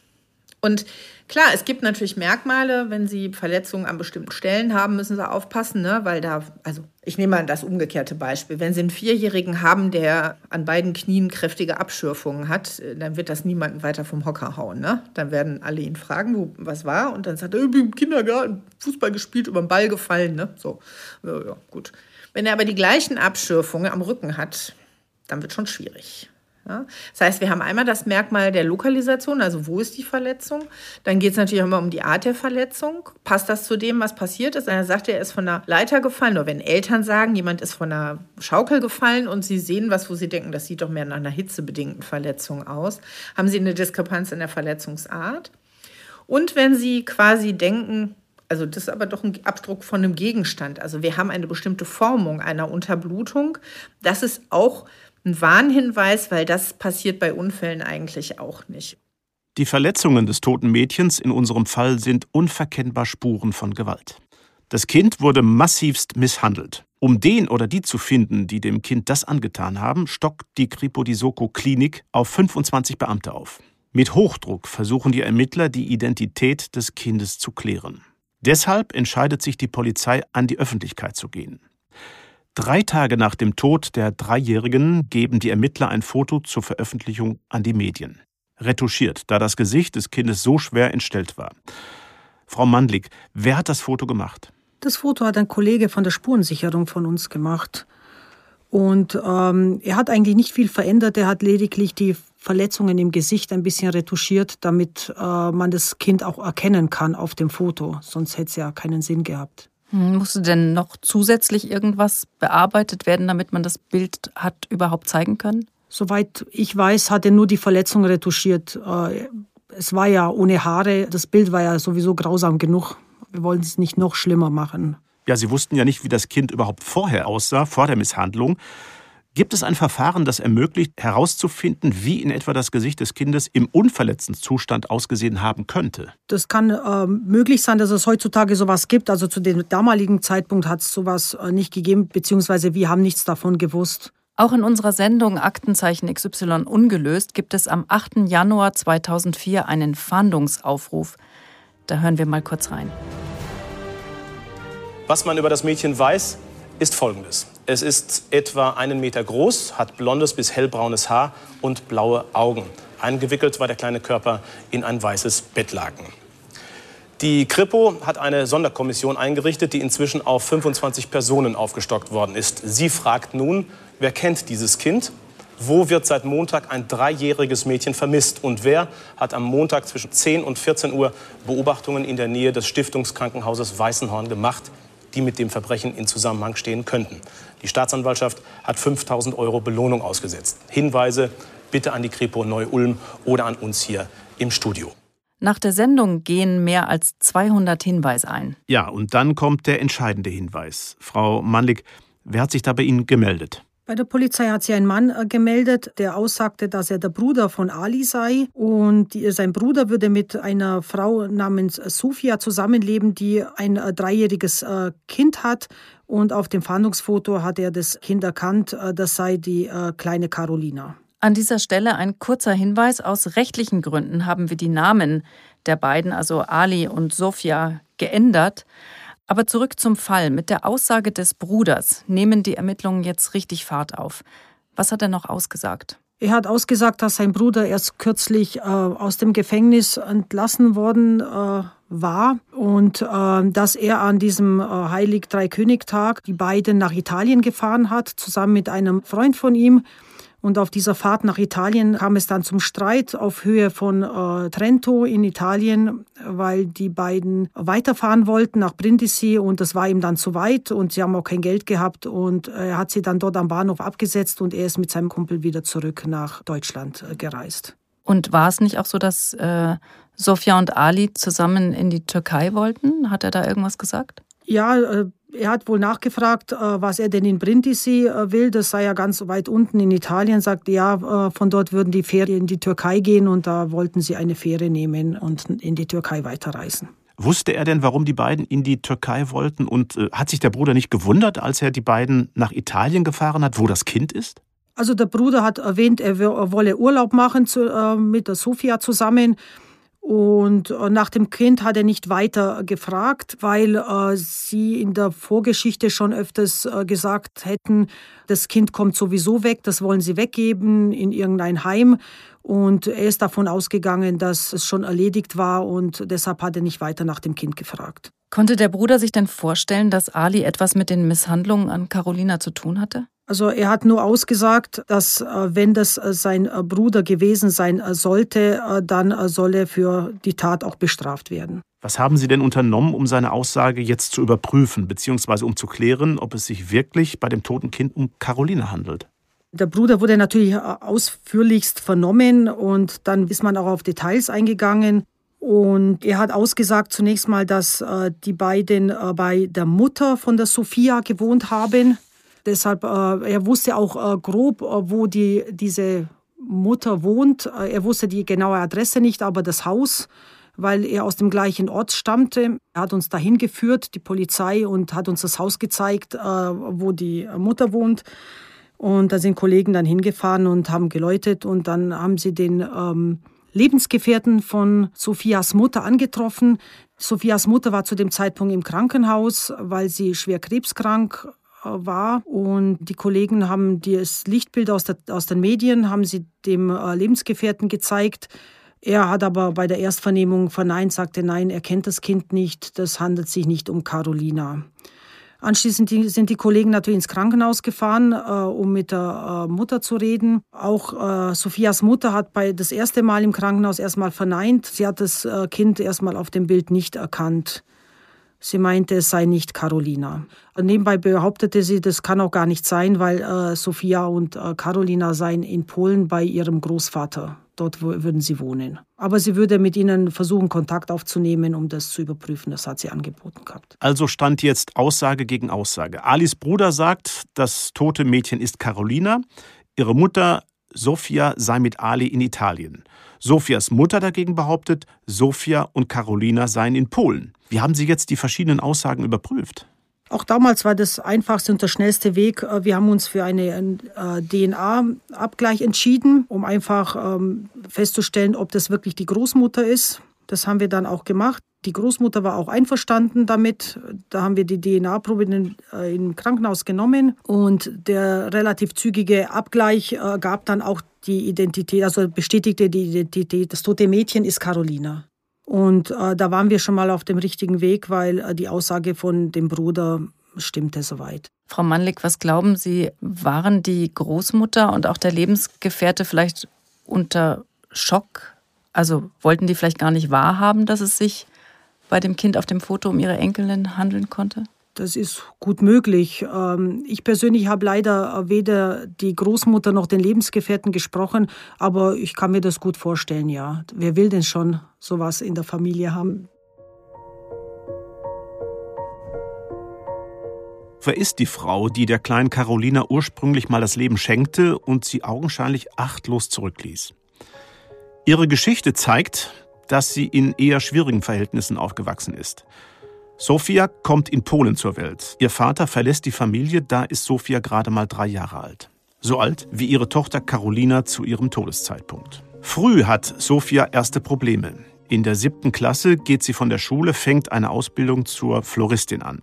Und klar, es gibt natürlich Merkmale, wenn Sie Verletzungen an bestimmten Stellen haben, müssen Sie aufpassen, ne? weil da, also ich nehme mal das umgekehrte Beispiel. Wenn Sie einen Vierjährigen haben, der an beiden Knien kräftige Abschürfungen hat, dann wird das niemanden weiter vom Hocker hauen. Ne? Dann werden alle ihn fragen, wo, was war, und dann sagt er, ich bin im Kindergarten Fußball gespielt, über den Ball gefallen. Ne? So, ja, ja, gut. Wenn er aber die gleichen Abschürfungen am Rücken hat, dann wird schon schwierig. Ja? Das heißt, wir haben einmal das Merkmal der Lokalisation, also wo ist die Verletzung. Dann geht es natürlich auch immer um die Art der Verletzung. Passt das zu dem, was passiert ist? Er sagt, er ist von der Leiter gefallen. Oder wenn Eltern sagen, jemand ist von einer Schaukel gefallen und sie sehen was, wo sie denken, das sieht doch mehr nach einer hitzebedingten Verletzung aus, haben sie eine Diskrepanz in der Verletzungsart. Und wenn sie quasi denken, also das ist aber doch ein Abdruck von einem Gegenstand. Also wir haben eine bestimmte Formung einer Unterblutung. Das ist auch ein Warnhinweis, weil das passiert bei Unfällen eigentlich auch nicht. Die Verletzungen des toten Mädchens in unserem Fall sind unverkennbar Spuren von Gewalt. Das Kind wurde massivst misshandelt. Um den oder die zu finden, die dem Kind das angetan haben, stockt die Kripo die Soko Klinik auf 25 Beamte auf. Mit Hochdruck versuchen die Ermittler, die Identität des Kindes zu klären. Deshalb entscheidet sich die Polizei, an die Öffentlichkeit zu gehen. Drei Tage nach dem Tod der Dreijährigen geben die Ermittler ein Foto zur Veröffentlichung an die Medien. Retuschiert, da das Gesicht des Kindes so schwer entstellt war. Frau Mandlik, wer hat das Foto gemacht? Das Foto hat ein Kollege von der Spurensicherung von uns gemacht. Und ähm, er hat eigentlich nicht viel verändert. Er hat lediglich die Verletzungen im Gesicht ein bisschen retuschiert, damit äh, man das Kind auch erkennen kann auf dem Foto. Sonst hätte es ja keinen Sinn gehabt. Hm, musste denn noch zusätzlich irgendwas bearbeitet werden, damit man das Bild hat überhaupt zeigen können? Soweit ich weiß, hat er nur die Verletzung retuschiert. Äh, es war ja ohne Haare. Das Bild war ja sowieso grausam genug. Wir wollen es nicht noch schlimmer machen. Ja, Sie wussten ja nicht, wie das Kind überhaupt vorher aussah, vor der Misshandlung. Gibt es ein Verfahren, das ermöglicht, herauszufinden, wie in etwa das Gesicht des Kindes im unverletzten Zustand ausgesehen haben könnte? Das kann äh, möglich sein, dass es heutzutage sowas gibt. Also zu dem damaligen Zeitpunkt hat es sowas äh, nicht gegeben, beziehungsweise wir haben nichts davon gewusst. Auch in unserer Sendung Aktenzeichen XY ungelöst gibt es am 8. Januar 2004 einen Fahndungsaufruf. Da hören wir mal kurz rein. Was man über das Mädchen weiß, ist Folgendes. Es ist etwa einen Meter groß, hat blondes bis hellbraunes Haar und blaue Augen. Eingewickelt war der kleine Körper in ein weißes Bettlaken. Die Kripo hat eine Sonderkommission eingerichtet, die inzwischen auf 25 Personen aufgestockt worden ist. Sie fragt nun, wer kennt dieses Kind? Wo wird seit Montag ein dreijähriges Mädchen vermisst? Und wer hat am Montag zwischen 10 und 14 Uhr Beobachtungen in der Nähe des Stiftungskrankenhauses Weißenhorn gemacht? die mit dem Verbrechen in Zusammenhang stehen könnten. Die Staatsanwaltschaft hat 5000 Euro Belohnung ausgesetzt. Hinweise bitte an die Kripo Neu-Ulm oder an uns hier im Studio. Nach der Sendung gehen mehr als 200 Hinweise ein. Ja, und dann kommt der entscheidende Hinweis. Frau Mannlig, wer hat sich da bei Ihnen gemeldet? Bei der Polizei hat sich ein Mann äh, gemeldet, der aussagte, dass er der Bruder von Ali sei und sein Bruder würde mit einer Frau namens Sofia zusammenleben, die ein äh, dreijähriges äh, Kind hat. Und auf dem Fahndungsfoto hat er das Kind erkannt, das sei die kleine Carolina. An dieser Stelle ein kurzer Hinweis. Aus rechtlichen Gründen haben wir die Namen der beiden, also Ali und Sofia, geändert. Aber zurück zum Fall. Mit der Aussage des Bruders nehmen die Ermittlungen jetzt richtig Fahrt auf. Was hat er noch ausgesagt? Er hat ausgesagt, dass sein Bruder erst kürzlich äh, aus dem Gefängnis entlassen worden äh, war und äh, dass er an diesem äh, Heilig Dreikönigtag die beiden nach Italien gefahren hat, zusammen mit einem Freund von ihm. Und auf dieser Fahrt nach Italien kam es dann zum Streit auf Höhe von äh, Trento in Italien, weil die beiden weiterfahren wollten nach Brindisi und das war ihm dann zu weit und sie haben auch kein Geld gehabt und er hat sie dann dort am Bahnhof abgesetzt und er ist mit seinem Kumpel wieder zurück nach Deutschland äh, gereist. Und war es nicht auch so, dass äh, Sofia und Ali zusammen in die Türkei wollten? Hat er da irgendwas gesagt? Ja, äh, er hat wohl nachgefragt, äh, was er denn in Brindisi äh, will. Das sei ja ganz weit unten in Italien. Sagt ja, von dort würden die Fähre in die Türkei gehen und da wollten sie eine Fähre nehmen und in die Türkei weiterreisen. Wusste er denn, warum die beiden in die Türkei wollten? Und hat sich der Bruder nicht gewundert, als er die beiden nach Italien gefahren hat, wo das Kind ist? Also der Bruder hat erwähnt, er wolle Urlaub machen mit der Sofia zusammen. Und äh, nach dem Kind hat er nicht weiter gefragt, weil äh, sie in der Vorgeschichte schon öfters äh, gesagt hätten, das Kind kommt sowieso weg, das wollen sie weggeben in irgendein Heim. Und er ist davon ausgegangen, dass es schon erledigt war und deshalb hat er nicht weiter nach dem Kind gefragt. Konnte der Bruder sich denn vorstellen, dass Ali etwas mit den Misshandlungen an Carolina zu tun hatte? Also er hat nur ausgesagt, dass äh, wenn das äh, sein äh, Bruder gewesen sein sollte, dann soll er für die Tat auch bestraft werden. Was haben Sie denn unternommen, um seine Aussage jetzt zu überprüfen, beziehungsweise um zu klären, ob es sich wirklich bei dem toten Kind um Caroline handelt? Der Bruder wurde natürlich ausführlichst vernommen und dann ist man auch auf Details eingegangen. Und er hat ausgesagt zunächst mal, dass die beiden bei der Mutter von der Sophia gewohnt haben. Deshalb, äh, er wusste auch äh, grob, äh, wo die, diese Mutter wohnt. Er wusste die genaue Adresse nicht, aber das Haus, weil er aus dem gleichen Ort stammte. Er hat uns dahin geführt, die Polizei, und hat uns das Haus gezeigt, wo die Mutter wohnt. Und da sind Kollegen dann hingefahren und haben geläutet und dann haben sie den ähm, Lebensgefährten von Sophias Mutter angetroffen. Sophias Mutter war zu dem Zeitpunkt im Krankenhaus, weil sie schwer krebskrank war. Und die Kollegen haben das Lichtbild aus, der, aus den Medien, haben sie dem äh, Lebensgefährten gezeigt. Er hat aber bei der Erstvernehmung verneint, sagte, nein, er kennt das Kind nicht, das handelt sich nicht um Carolina. Anschließend sind die Kollegen natürlich ins Krankenhaus gefahren, äh, um mit der äh, Mutter zu reden. Auch äh, Sophias Mutter hat bei das erste Mal im Krankenhaus erstmal verneint. Sie hat das äh, Kind erstmal auf dem Bild nicht erkannt. Sie meinte, es sei nicht Carolina. Nebenbei behauptete sie, das kann auch gar nicht sein, weil äh, Sophia und äh, Carolina seien in Polen bei ihrem Großvater. Dort würden sie wohnen. Aber sie würde mit ihnen versuchen, Kontakt aufzunehmen, um das zu überprüfen. Das hat sie angeboten gehabt. Also stand jetzt Aussage gegen Aussage. Alis Bruder sagt, das tote Mädchen ist Carolina. Ihre Mutter Sophia sei mit Ali in Italien. Sophias Mutter dagegen behauptet, Sophia und Carolina seien in Polen. Wie haben Sie jetzt die verschiedenen Aussagen überprüft? Auch damals war das einfachste und der schnellste Weg. Äh, wir haben uns für einen äh, DNA-Abgleich entschieden, um einfach ähm, festzustellen, ob das wirklich die Großmutter ist. Das haben wir dann auch gemacht. Die Großmutter war auch einverstanden damit. Da haben wir die DNA-Probe äh, im Krankenhaus genommen und der relativ zügige Abgleich äh, gab dann auch die Identität, also bestätigte die Identität. Das tote Mädchen ist Carolina. Und äh, da waren wir schon mal auf dem richtigen Weg, weil äh, die Aussage von dem Bruder stimmte soweit. Frau Mannlik, was glauben Sie, waren die Großmutter und auch der Lebensgefährte vielleicht unter Schock? Also wollten die vielleicht gar nicht wahrhaben, dass es sich bei dem Kind auf dem Foto um ihre Enkelin handeln konnte? Das ist gut möglich. Ähm, ich persönlich habe leider weder die Großmutter noch den Lebensgefährten gesprochen, aber ich kann mir das gut vorstellen, ja. Wer will denn schon sowas in der Familie haben? Wer ist die Frau, die der kleinen Carolina ursprünglich mal das Leben schenkte und sie augenscheinlich achtlos zurückließ? Ihre Geschichte zeigt, dass sie in eher schwierigen Verhältnissen aufgewachsen ist. Sophia kommt in Polen zur Welt. Ihr Vater verlässt die Familie, da ist Sophia gerade mal drei Jahre alt. So alt wie ihre Tochter Carolina zu ihrem Todeszeitpunkt. Früh hat Sophia erste Probleme. In der siebten Klasse geht sie von der Schule, fängt eine Ausbildung zur Floristin an.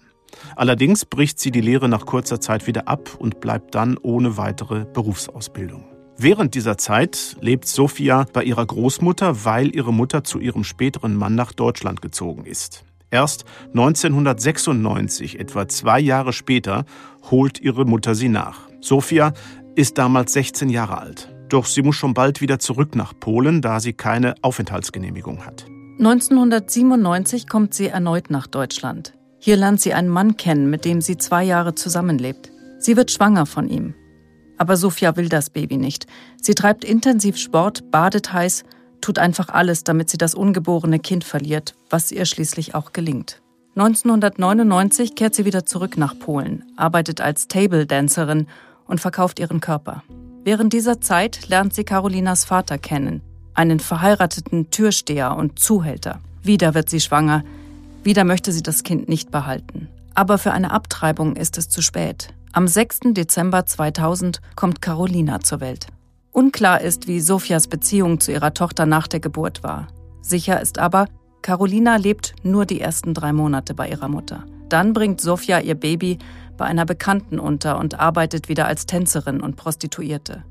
Allerdings bricht sie die Lehre nach kurzer Zeit wieder ab und bleibt dann ohne weitere Berufsausbildung. Während dieser Zeit lebt Sophia bei ihrer Großmutter, weil ihre Mutter zu ihrem späteren Mann nach Deutschland gezogen ist. Erst 1996, etwa zwei Jahre später, holt ihre Mutter sie nach. Sophia ist damals 16 Jahre alt. Doch sie muss schon bald wieder zurück nach Polen, da sie keine Aufenthaltsgenehmigung hat. 1997 kommt sie erneut nach Deutschland. Hier lernt sie einen Mann kennen, mit dem sie zwei Jahre zusammenlebt. Sie wird schwanger von ihm. Aber Sophia will das Baby nicht. Sie treibt intensiv Sport, badet heiß, tut einfach alles, damit sie das ungeborene Kind verliert, was ihr schließlich auch gelingt. 1999 kehrt sie wieder zurück nach Polen, arbeitet als Table Dancerin und verkauft ihren Körper. Während dieser Zeit lernt sie Carolinas Vater kennen, einen verheirateten Türsteher und Zuhälter. Wieder wird sie schwanger, wieder möchte sie das Kind nicht behalten. Aber für eine Abtreibung ist es zu spät. Am 6. Dezember 2000 kommt Carolina zur Welt. Unklar ist, wie Sophias Beziehung zu ihrer Tochter nach der Geburt war. Sicher ist aber, Carolina lebt nur die ersten drei Monate bei ihrer Mutter. Dann bringt Sophia ihr Baby bei einer Bekannten unter und arbeitet wieder als Tänzerin und Prostituierte.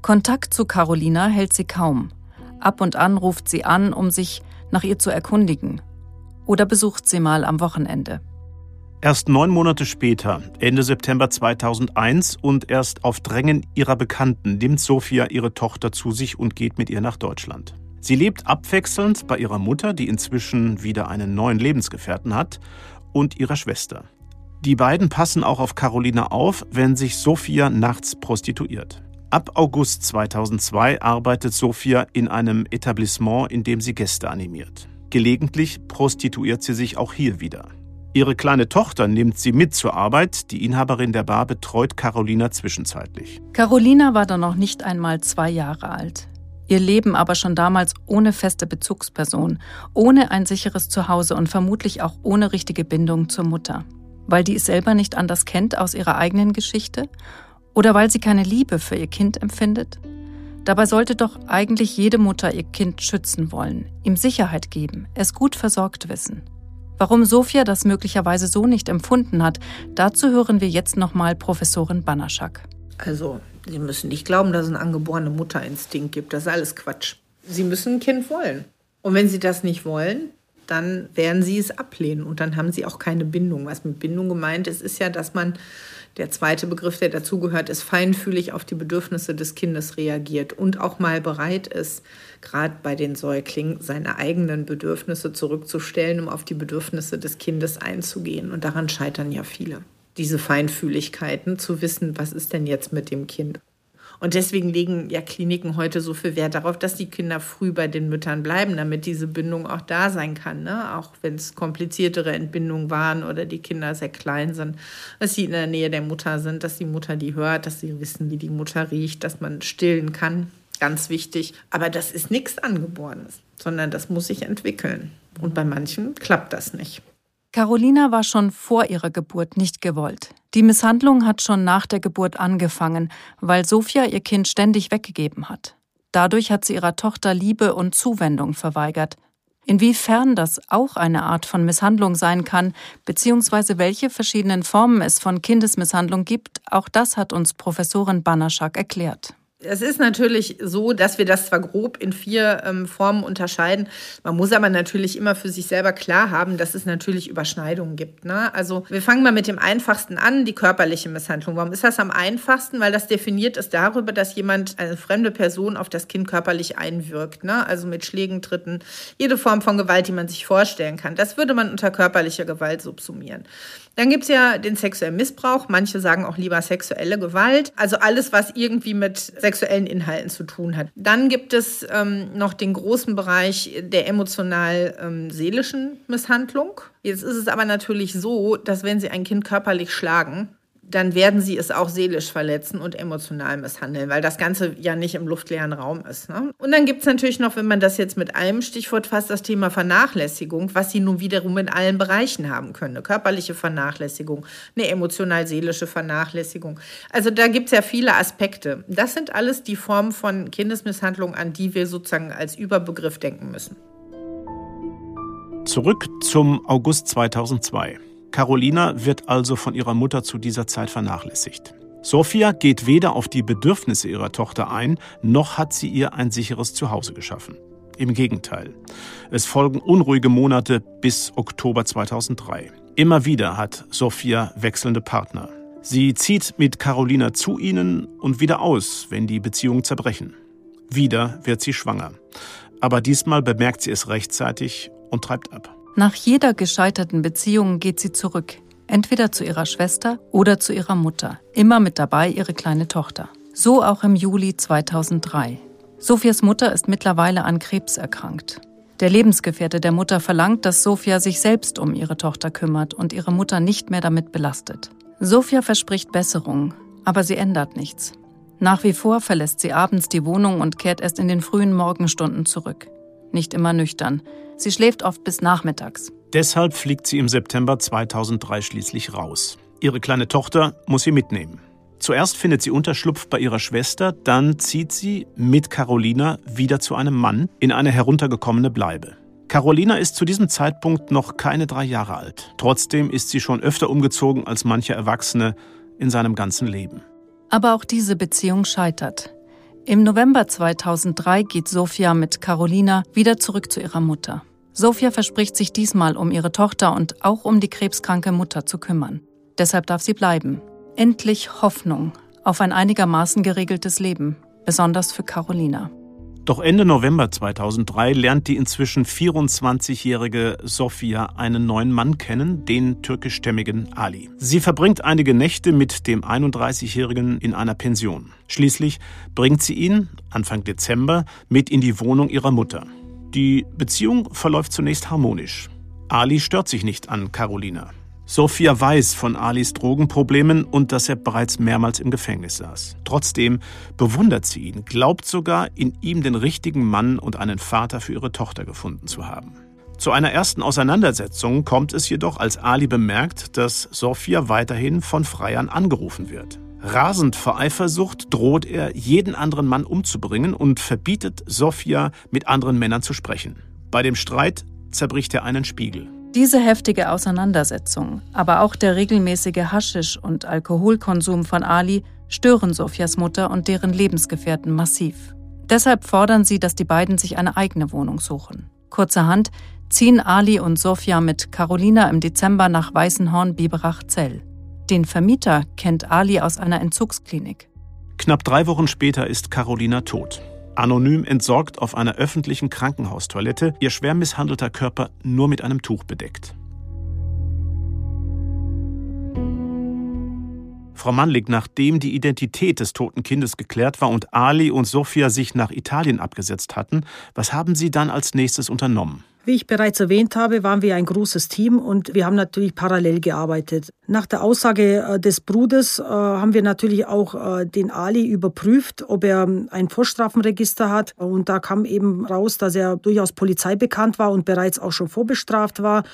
Kontakt zu Carolina hält sie kaum. Ab und an ruft sie an, um sich nach ihr zu erkundigen, oder besucht sie mal am Wochenende. Erst neun Monate später, Ende September 2001 und erst auf Drängen ihrer Bekannten, nimmt Sophia ihre Tochter zu sich und geht mit ihr nach Deutschland. Sie lebt abwechselnd bei ihrer Mutter, die inzwischen wieder einen neuen Lebensgefährten hat, und ihrer Schwester. Die beiden passen auch auf Carolina auf, wenn sich Sophia nachts prostituiert. Ab August 2002 arbeitet Sophia in einem Etablissement, in dem sie Gäste animiert. Gelegentlich prostituiert sie sich auch hier wieder. Ihre kleine Tochter nimmt sie mit zur Arbeit. Die Inhaberin der Bar betreut Carolina zwischenzeitlich. Carolina war dann noch nicht einmal zwei Jahre alt. Ihr Leben aber schon damals ohne feste Bezugsperson, ohne ein sicheres Zuhause und vermutlich auch ohne richtige Bindung zur Mutter. Weil die es selber nicht anders kennt aus ihrer eigenen Geschichte? Oder weil sie keine Liebe für ihr Kind empfindet? Dabei sollte doch eigentlich jede Mutter ihr Kind schützen wollen, ihm Sicherheit geben, es gut versorgt wissen. Warum Sophia das möglicherweise so nicht empfunden hat, dazu hören wir jetzt nochmal Professorin Banaschak. Also, Sie müssen nicht glauben, dass es einen angeborenen Mutterinstinkt gibt. Das ist alles Quatsch. Sie müssen ein Kind wollen. Und wenn Sie das nicht wollen, dann werden Sie es ablehnen und dann haben Sie auch keine Bindung. Was mit Bindung gemeint ist, ist ja, dass man der zweite Begriff, der dazugehört, ist feinfühlig auf die Bedürfnisse des Kindes reagiert und auch mal bereit ist, gerade bei den Säuglingen, seine eigenen Bedürfnisse zurückzustellen, um auf die Bedürfnisse des Kindes einzugehen. Und daran scheitern ja viele. Diese Feinfühligkeiten, zu wissen, was ist denn jetzt mit dem Kind. Und deswegen legen ja Kliniken heute so viel Wert darauf, dass die Kinder früh bei den Müttern bleiben, damit diese Bindung auch da sein kann. Ne? Auch wenn es kompliziertere Entbindungen waren oder die Kinder sehr klein sind, dass sie in der Nähe der Mutter sind, dass die Mutter die hört, dass sie wissen, wie die Mutter riecht, dass man stillen kann. Ganz wichtig. Aber das ist nichts Angeborenes, sondern das muss sich entwickeln. Und bei manchen klappt das nicht. Carolina war schon vor ihrer Geburt nicht gewollt. Die Misshandlung hat schon nach der Geburt angefangen, weil Sophia ihr Kind ständig weggegeben hat. Dadurch hat sie ihrer Tochter Liebe und Zuwendung verweigert. Inwiefern das auch eine Art von Misshandlung sein kann, beziehungsweise welche verschiedenen Formen es von Kindesmisshandlung gibt, auch das hat uns Professorin Banaschak erklärt. Es ist natürlich so, dass wir das zwar grob in vier ähm, Formen unterscheiden, man muss aber natürlich immer für sich selber klar haben, dass es natürlich Überschneidungen gibt. Ne? Also wir fangen mal mit dem einfachsten an, die körperliche Misshandlung. Warum ist das am einfachsten? Weil das definiert ist darüber, dass jemand, eine fremde Person, auf das Kind körperlich einwirkt. Ne? Also mit Schlägen, Tritten, jede Form von Gewalt, die man sich vorstellen kann. Das würde man unter körperlicher Gewalt subsumieren. Dann gibt es ja den sexuellen Missbrauch. Manche sagen auch lieber sexuelle Gewalt. Also alles, was irgendwie mit sexuellen Inhalten zu tun hat. Dann gibt es ähm, noch den großen Bereich der emotional-seelischen ähm, Misshandlung. Jetzt ist es aber natürlich so, dass wenn Sie ein Kind körperlich schlagen, dann werden sie es auch seelisch verletzen und emotional misshandeln, weil das Ganze ja nicht im luftleeren Raum ist. Ne? Und dann gibt es natürlich noch, wenn man das jetzt mit einem Stichwort fasst, das Thema Vernachlässigung, was sie nun wiederum in allen Bereichen haben können. Eine körperliche Vernachlässigung, eine emotional-seelische Vernachlässigung. Also da gibt es ja viele Aspekte. Das sind alles die Formen von Kindesmisshandlung, an die wir sozusagen als Überbegriff denken müssen. Zurück zum August 2002. Carolina wird also von ihrer Mutter zu dieser Zeit vernachlässigt. Sophia geht weder auf die Bedürfnisse ihrer Tochter ein, noch hat sie ihr ein sicheres Zuhause geschaffen. Im Gegenteil. Es folgen unruhige Monate bis Oktober 2003. Immer wieder hat Sophia wechselnde Partner. Sie zieht mit Carolina zu ihnen und wieder aus, wenn die Beziehungen zerbrechen. Wieder wird sie schwanger. Aber diesmal bemerkt sie es rechtzeitig und treibt ab. Nach jeder gescheiterten Beziehung geht sie zurück, entweder zu ihrer Schwester oder zu ihrer Mutter, immer mit dabei ihre kleine Tochter. So auch im Juli 2003. Sophias Mutter ist mittlerweile an Krebs erkrankt. Der Lebensgefährte der Mutter verlangt, dass Sophia sich selbst um ihre Tochter kümmert und ihre Mutter nicht mehr damit belastet. Sophia verspricht Besserung, aber sie ändert nichts. Nach wie vor verlässt sie abends die Wohnung und kehrt erst in den frühen Morgenstunden zurück. Nicht immer nüchtern. Sie schläft oft bis nachmittags. Deshalb fliegt sie im September 2003 schließlich raus. Ihre kleine Tochter muss sie mitnehmen. Zuerst findet sie Unterschlupf bei ihrer Schwester, dann zieht sie mit Carolina wieder zu einem Mann in eine heruntergekommene Bleibe. Carolina ist zu diesem Zeitpunkt noch keine drei Jahre alt. Trotzdem ist sie schon öfter umgezogen als mancher Erwachsene in seinem ganzen Leben. Aber auch diese Beziehung scheitert. Im November 2003 geht Sophia mit Carolina wieder zurück zu ihrer Mutter. Sophia verspricht sich diesmal um ihre Tochter und auch um die krebskranke Mutter zu kümmern. Deshalb darf sie bleiben. Endlich Hoffnung auf ein einigermaßen geregeltes Leben, besonders für Carolina. Doch Ende November 2003 lernt die inzwischen 24-jährige Sophia einen neuen Mann kennen, den türkischstämmigen Ali. Sie verbringt einige Nächte mit dem 31-jährigen in einer Pension. Schließlich bringt sie ihn, Anfang Dezember, mit in die Wohnung ihrer Mutter. Die Beziehung verläuft zunächst harmonisch. Ali stört sich nicht an Carolina. Sophia weiß von Alis Drogenproblemen und dass er bereits mehrmals im Gefängnis saß. Trotzdem bewundert sie ihn, glaubt sogar, in ihm den richtigen Mann und einen Vater für ihre Tochter gefunden zu haben. Zu einer ersten Auseinandersetzung kommt es jedoch, als Ali bemerkt, dass Sophia weiterhin von Freiern angerufen wird. Rasend vor Eifersucht droht er, jeden anderen Mann umzubringen und verbietet Sophia, mit anderen Männern zu sprechen. Bei dem Streit zerbricht er einen Spiegel. Diese heftige Auseinandersetzung, aber auch der regelmäßige Haschisch- und Alkoholkonsum von Ali stören Sophias Mutter und deren Lebensgefährten massiv. Deshalb fordern sie, dass die beiden sich eine eigene Wohnung suchen. Kurzerhand ziehen Ali und Sophia mit Carolina im Dezember nach Weißenhorn-Biberach-Zell. Den Vermieter kennt Ali aus einer Entzugsklinik. Knapp drei Wochen später ist Carolina tot. Anonym entsorgt auf einer öffentlichen Krankenhaustoilette, ihr schwer misshandelter Körper nur mit einem Tuch bedeckt. Frau Mannlig, nachdem die Identität des toten Kindes geklärt war und Ali und Sophia sich nach Italien abgesetzt hatten, was haben Sie dann als nächstes unternommen? Wie ich bereits erwähnt habe, waren wir ein großes Team und wir haben natürlich parallel gearbeitet. Nach der Aussage äh, des Bruders äh, haben wir natürlich auch äh, den Ali überprüft, ob er ein Vorstrafenregister hat. Und da kam eben raus, dass er durchaus polizeibekannt war und bereits auch schon vorbestraft war.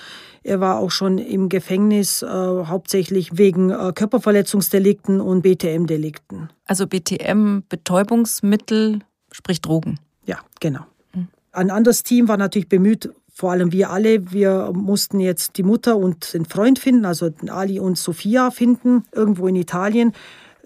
Er war auch schon im Gefängnis, hauptsächlich wegen Körperverletzungsdelikten und BTM-Delikten. Also BTM, Betäubungsmittel, sprich Drogen. Ja, genau. Ein anderes Team war natürlich bemüht, vor allem wir alle, wir mussten jetzt die Mutter und den Freund finden, also Ali und Sophia finden, irgendwo in Italien.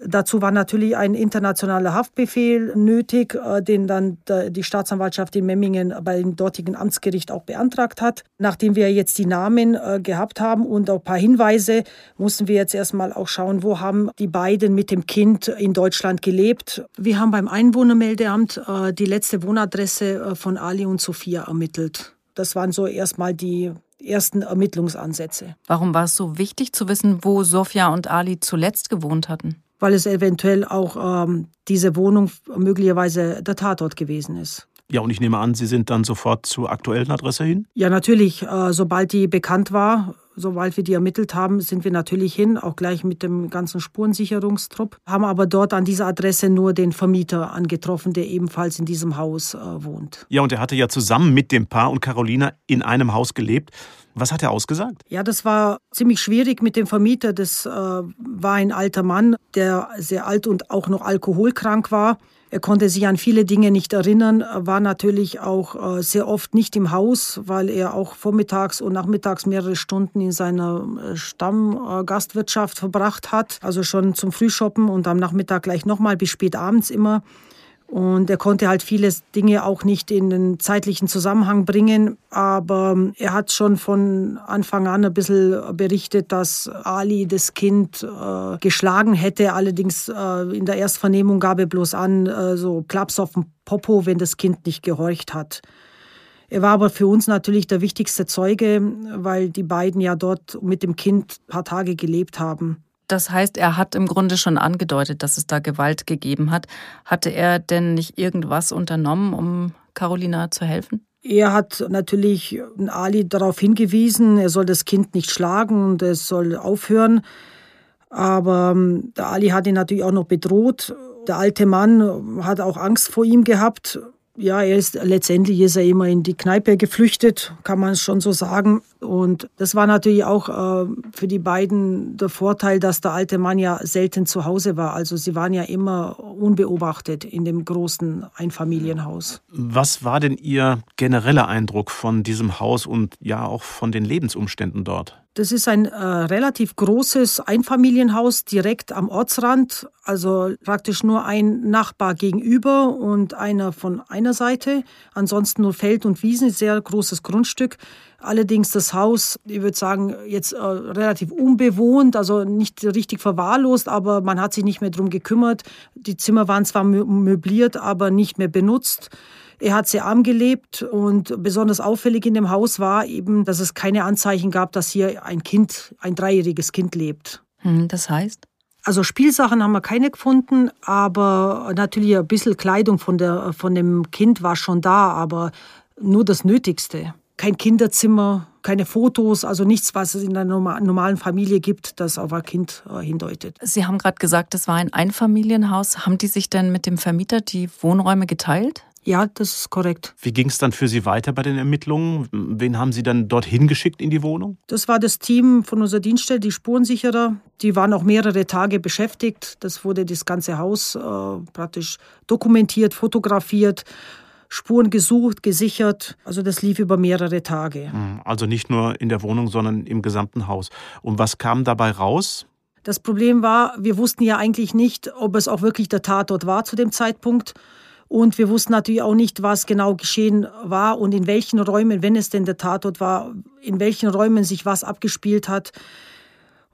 Dazu war natürlich ein internationaler Haftbefehl nötig, äh, den dann die Staatsanwaltschaft in Memmingen beim dortigen Amtsgericht auch beantragt hat. Nachdem wir jetzt die Namen äh, gehabt haben und auch ein paar Hinweise, mussten wir jetzt erstmal auch schauen, wo haben die beiden mit dem Kind in Deutschland gelebt. Wir haben beim Einwohnermeldeamt äh, die letzte Wohnadresse von Ali und Sophia ermittelt. Das waren so erstmal die ersten Ermittlungsansätze. Warum war es so wichtig zu wissen, wo Sophia und Ali zuletzt gewohnt hatten? Weil es eventuell auch ähm, diese Wohnung möglicherweise der Tatort gewesen ist. Ja, und ich nehme an, Sie sind dann sofort zur aktuellen Adresse hin? Ja, natürlich. Äh, sobald die bekannt war, sobald wir die ermittelt haben, sind wir natürlich hin, auch gleich mit dem ganzen Spurensicherungstrupp, haben aber dort an dieser Adresse nur den Vermieter angetroffen, der ebenfalls in diesem Haus äh, wohnt. Ja, und er hatte ja zusammen mit dem Paar und Carolina in einem Haus gelebt. Was hat er ausgesagt? Ja, das war ziemlich schwierig mit dem Vermieter. Das äh, war ein alter Mann, der sehr alt und auch noch alkoholkrank war. Er konnte sich an viele Dinge nicht erinnern, war natürlich auch äh, sehr oft nicht im Haus, weil er auch vormittags und nachmittags mehrere Stunden in seiner äh, Stammgastwirtschaft verbracht hat. Also schon zum Frühshoppen und am Nachmittag gleich nochmal bis spät abends immer. Und er konnte halt viele Dinge auch nicht in den zeitlichen Zusammenhang bringen. Aber er hat schon von Anfang an ein bisschen berichtet, dass Ali das Kind äh, geschlagen hätte. Allerdings äh, in der Erstvernehmung gab er bloß an, äh, so Klaps auf dem Popo, wenn das Kind nicht gehorcht hat. Er war aber für uns natürlich der wichtigste Zeuge, weil die beiden ja dort mit dem Kind ein paar Tage gelebt haben. Das heißt, er hat im Grunde schon angedeutet, dass es da Gewalt gegeben hat. Hatte er denn nicht irgendwas unternommen, um Carolina zu helfen? Er hat natürlich Ali darauf hingewiesen, er soll das Kind nicht schlagen und es soll aufhören. Aber ähm, der Ali hat ihn natürlich auch noch bedroht. Der alte Mann hat auch Angst vor ihm gehabt ja, er ist letztendlich ist er immer in die Kneipe geflüchtet, kann man schon so sagen. Und das war natürlich auch äh, für die beiden der Vorteil, dass der alte Mann ja selten zu Hause war. Also sie waren ja immer unbeobachtet in dem großen Einfamilienhaus. Was war denn Ihr genereller Eindruck von diesem Haus und ja auch von den Lebensumständen dort? Das ist ein äh, relativ großes Einfamilienhaus direkt am Ortsrand, also praktisch nur ein Nachbar gegenüber und einer von einer Seite. Ansonsten nur Feld und Wiesen, sehr großes Grundstück. Allerdings das Haus, ich würde sagen, jetzt äh, relativ unbewohnt, also nicht richtig verwahrlost, aber man hat sich nicht mehr drum gekümmert. Die Zimmer waren zwar möbliert, aber nicht mehr benutzt. Er hat sehr arm gelebt und besonders auffällig in dem Haus war eben, dass es keine Anzeichen gab, dass hier ein Kind, ein dreijähriges Kind lebt. Hm, das heißt? Also Spielsachen haben wir keine gefunden, aber natürlich ein bisschen Kleidung von, der, von dem Kind war schon da, aber nur das Nötigste. Kein Kinderzimmer, keine Fotos, also nichts, was es in einer normalen Familie gibt, das auf ein Kind äh, hindeutet. Sie haben gerade gesagt, es war ein Einfamilienhaus. Haben die sich denn mit dem Vermieter die Wohnräume geteilt? Ja, das ist korrekt. Wie ging es dann für Sie weiter bei den Ermittlungen? Wen haben Sie dann dorthin geschickt in die Wohnung? Das war das Team von unserer Dienststelle, die Spurensicherer. Die waren auch mehrere Tage beschäftigt. Das wurde das ganze Haus äh, praktisch dokumentiert, fotografiert. Spuren gesucht, gesichert. Also das lief über mehrere Tage. Hm, also nicht nur in der Wohnung, sondern im gesamten Haus. Und was kam dabei raus? Das Problem war, wir wussten ja eigentlich nicht, ob es auch wirklich der Tatort war zu dem Zeitpunkt. Und wir wussten natürlich auch nicht, was genau geschehen war und in welchen Räumen, wenn es denn der Tatort war, in welchen Räumen sich was abgespielt hat.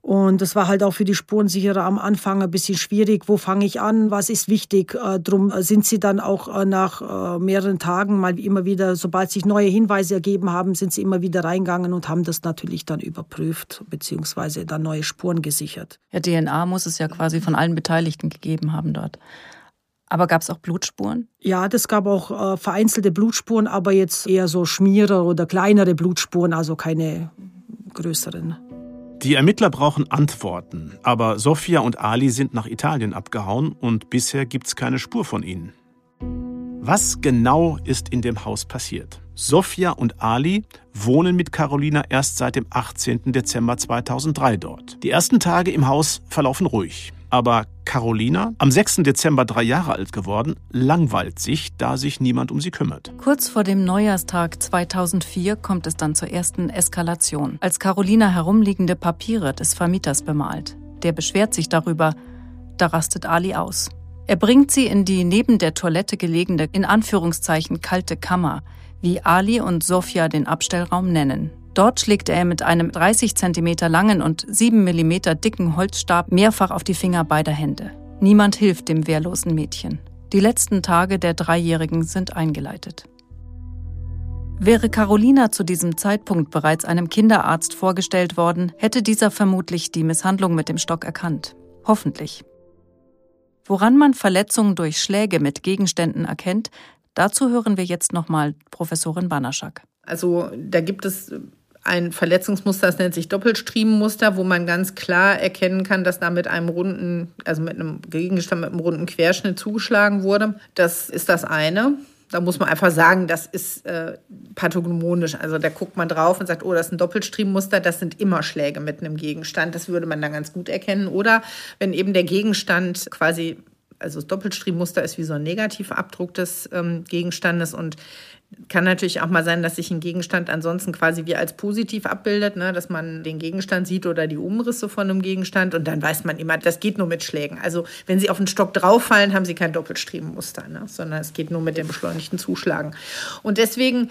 Und das war halt auch für die Spurensicherer am Anfang ein bisschen schwierig. Wo fange ich an? Was ist wichtig? Äh, drum sind sie dann auch äh, nach äh, mehreren Tagen mal immer wieder, sobald sich neue Hinweise ergeben haben, sind sie immer wieder reingegangen und haben das natürlich dann überprüft, beziehungsweise dann neue Spuren gesichert. Ja, DNA muss es ja quasi von allen Beteiligten gegeben haben dort. Aber gab es auch Blutspuren? Ja, das gab auch äh, vereinzelte Blutspuren, aber jetzt eher so Schmierer oder kleinere Blutspuren, also keine größeren. Die Ermittler brauchen Antworten, aber Sofia und Ali sind nach Italien abgehauen und bisher gibt es keine Spur von ihnen. Was genau ist in dem Haus passiert? Sofia und Ali wohnen mit Carolina erst seit dem 18. Dezember 2003 dort. Die ersten Tage im Haus verlaufen ruhig. Aber Carolina, am 6. Dezember drei Jahre alt geworden, langweilt sich, da sich niemand um sie kümmert. Kurz vor dem Neujahrstag 2004 kommt es dann zur ersten Eskalation, als Carolina herumliegende Papiere des Vermieters bemalt. Der beschwert sich darüber. Da rastet Ali aus. Er bringt sie in die neben der Toilette gelegene, in Anführungszeichen kalte Kammer, wie Ali und Sofia den Abstellraum nennen. Dort schlägt er mit einem 30 cm langen und 7 mm dicken Holzstab mehrfach auf die Finger beider Hände. Niemand hilft dem wehrlosen Mädchen. Die letzten Tage der Dreijährigen sind eingeleitet. Wäre Carolina zu diesem Zeitpunkt bereits einem Kinderarzt vorgestellt worden, hätte dieser vermutlich die Misshandlung mit dem Stock erkannt. Hoffentlich. Woran man Verletzungen durch Schläge mit Gegenständen erkennt, dazu hören wir jetzt nochmal Professorin Banaschak. Also da gibt es ein Verletzungsmuster, das nennt sich Doppelstriemenmuster, wo man ganz klar erkennen kann, dass da mit einem runden, also mit einem Gegenstand mit einem runden Querschnitt zugeschlagen wurde. Das ist das eine. Da muss man einfach sagen, das ist äh, pathognomonisch. Also da guckt man drauf und sagt, oh, das ist ein Doppelstriemenmuster, das sind immer Schläge mit einem Gegenstand. Das würde man dann ganz gut erkennen. Oder wenn eben der Gegenstand quasi also das Doppelstriebenmuster ist wie so ein Negativabdruck des ähm, Gegenstandes und kann natürlich auch mal sein, dass sich ein Gegenstand ansonsten quasi wie als positiv abbildet, ne? dass man den Gegenstand sieht oder die Umrisse von einem Gegenstand und dann weiß man immer, das geht nur mit Schlägen. Also wenn Sie auf den Stock drauffallen, haben Sie kein Doppelstriebenmuster, ne? sondern es geht nur mit dem beschleunigten Zuschlagen. Und deswegen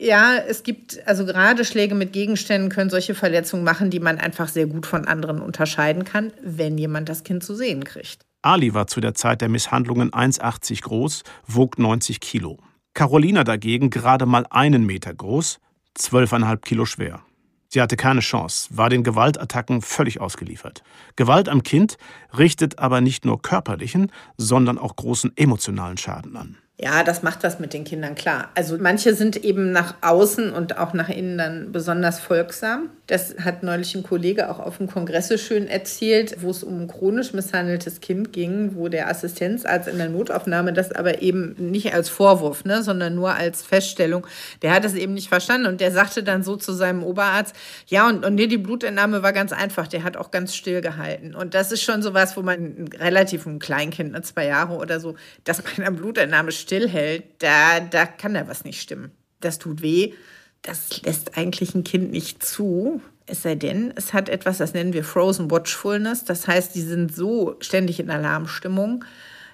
ja, es gibt, also gerade Schläge mit Gegenständen können solche Verletzungen machen, die man einfach sehr gut von anderen unterscheiden kann, wenn jemand das Kind zu sehen kriegt. Ali war zu der Zeit der Misshandlungen 1,80 groß, wog 90 Kilo. Carolina dagegen gerade mal einen Meter groß, 12,5 Kilo schwer. Sie hatte keine Chance, war den Gewaltattacken völlig ausgeliefert. Gewalt am Kind richtet aber nicht nur körperlichen, sondern auch großen emotionalen Schaden an. Ja, das macht was mit den Kindern, klar. Also manche sind eben nach außen und auch nach innen dann besonders folgsam. Das hat neulich ein Kollege auch auf dem Kongress so schön erzählt, wo es um ein chronisch misshandeltes Kind ging, wo der Assistenzarzt in der Notaufnahme das aber eben nicht als Vorwurf, ne, sondern nur als Feststellung, der hat das eben nicht verstanden und der sagte dann so zu seinem Oberarzt, ja, und, und nee, die Blutentnahme war ganz einfach, der hat auch ganz still gehalten. Und das ist schon sowas, wo man relativ ein Kleinkind, ne, zwei Jahre oder so, dass man einer Blutentnahme stillhält, da, da kann da was nicht stimmen. Das tut weh. Das lässt eigentlich ein Kind nicht zu. Es sei denn, es hat etwas, das nennen wir Frozen Watchfulness. Das heißt, die sind so ständig in Alarmstimmung,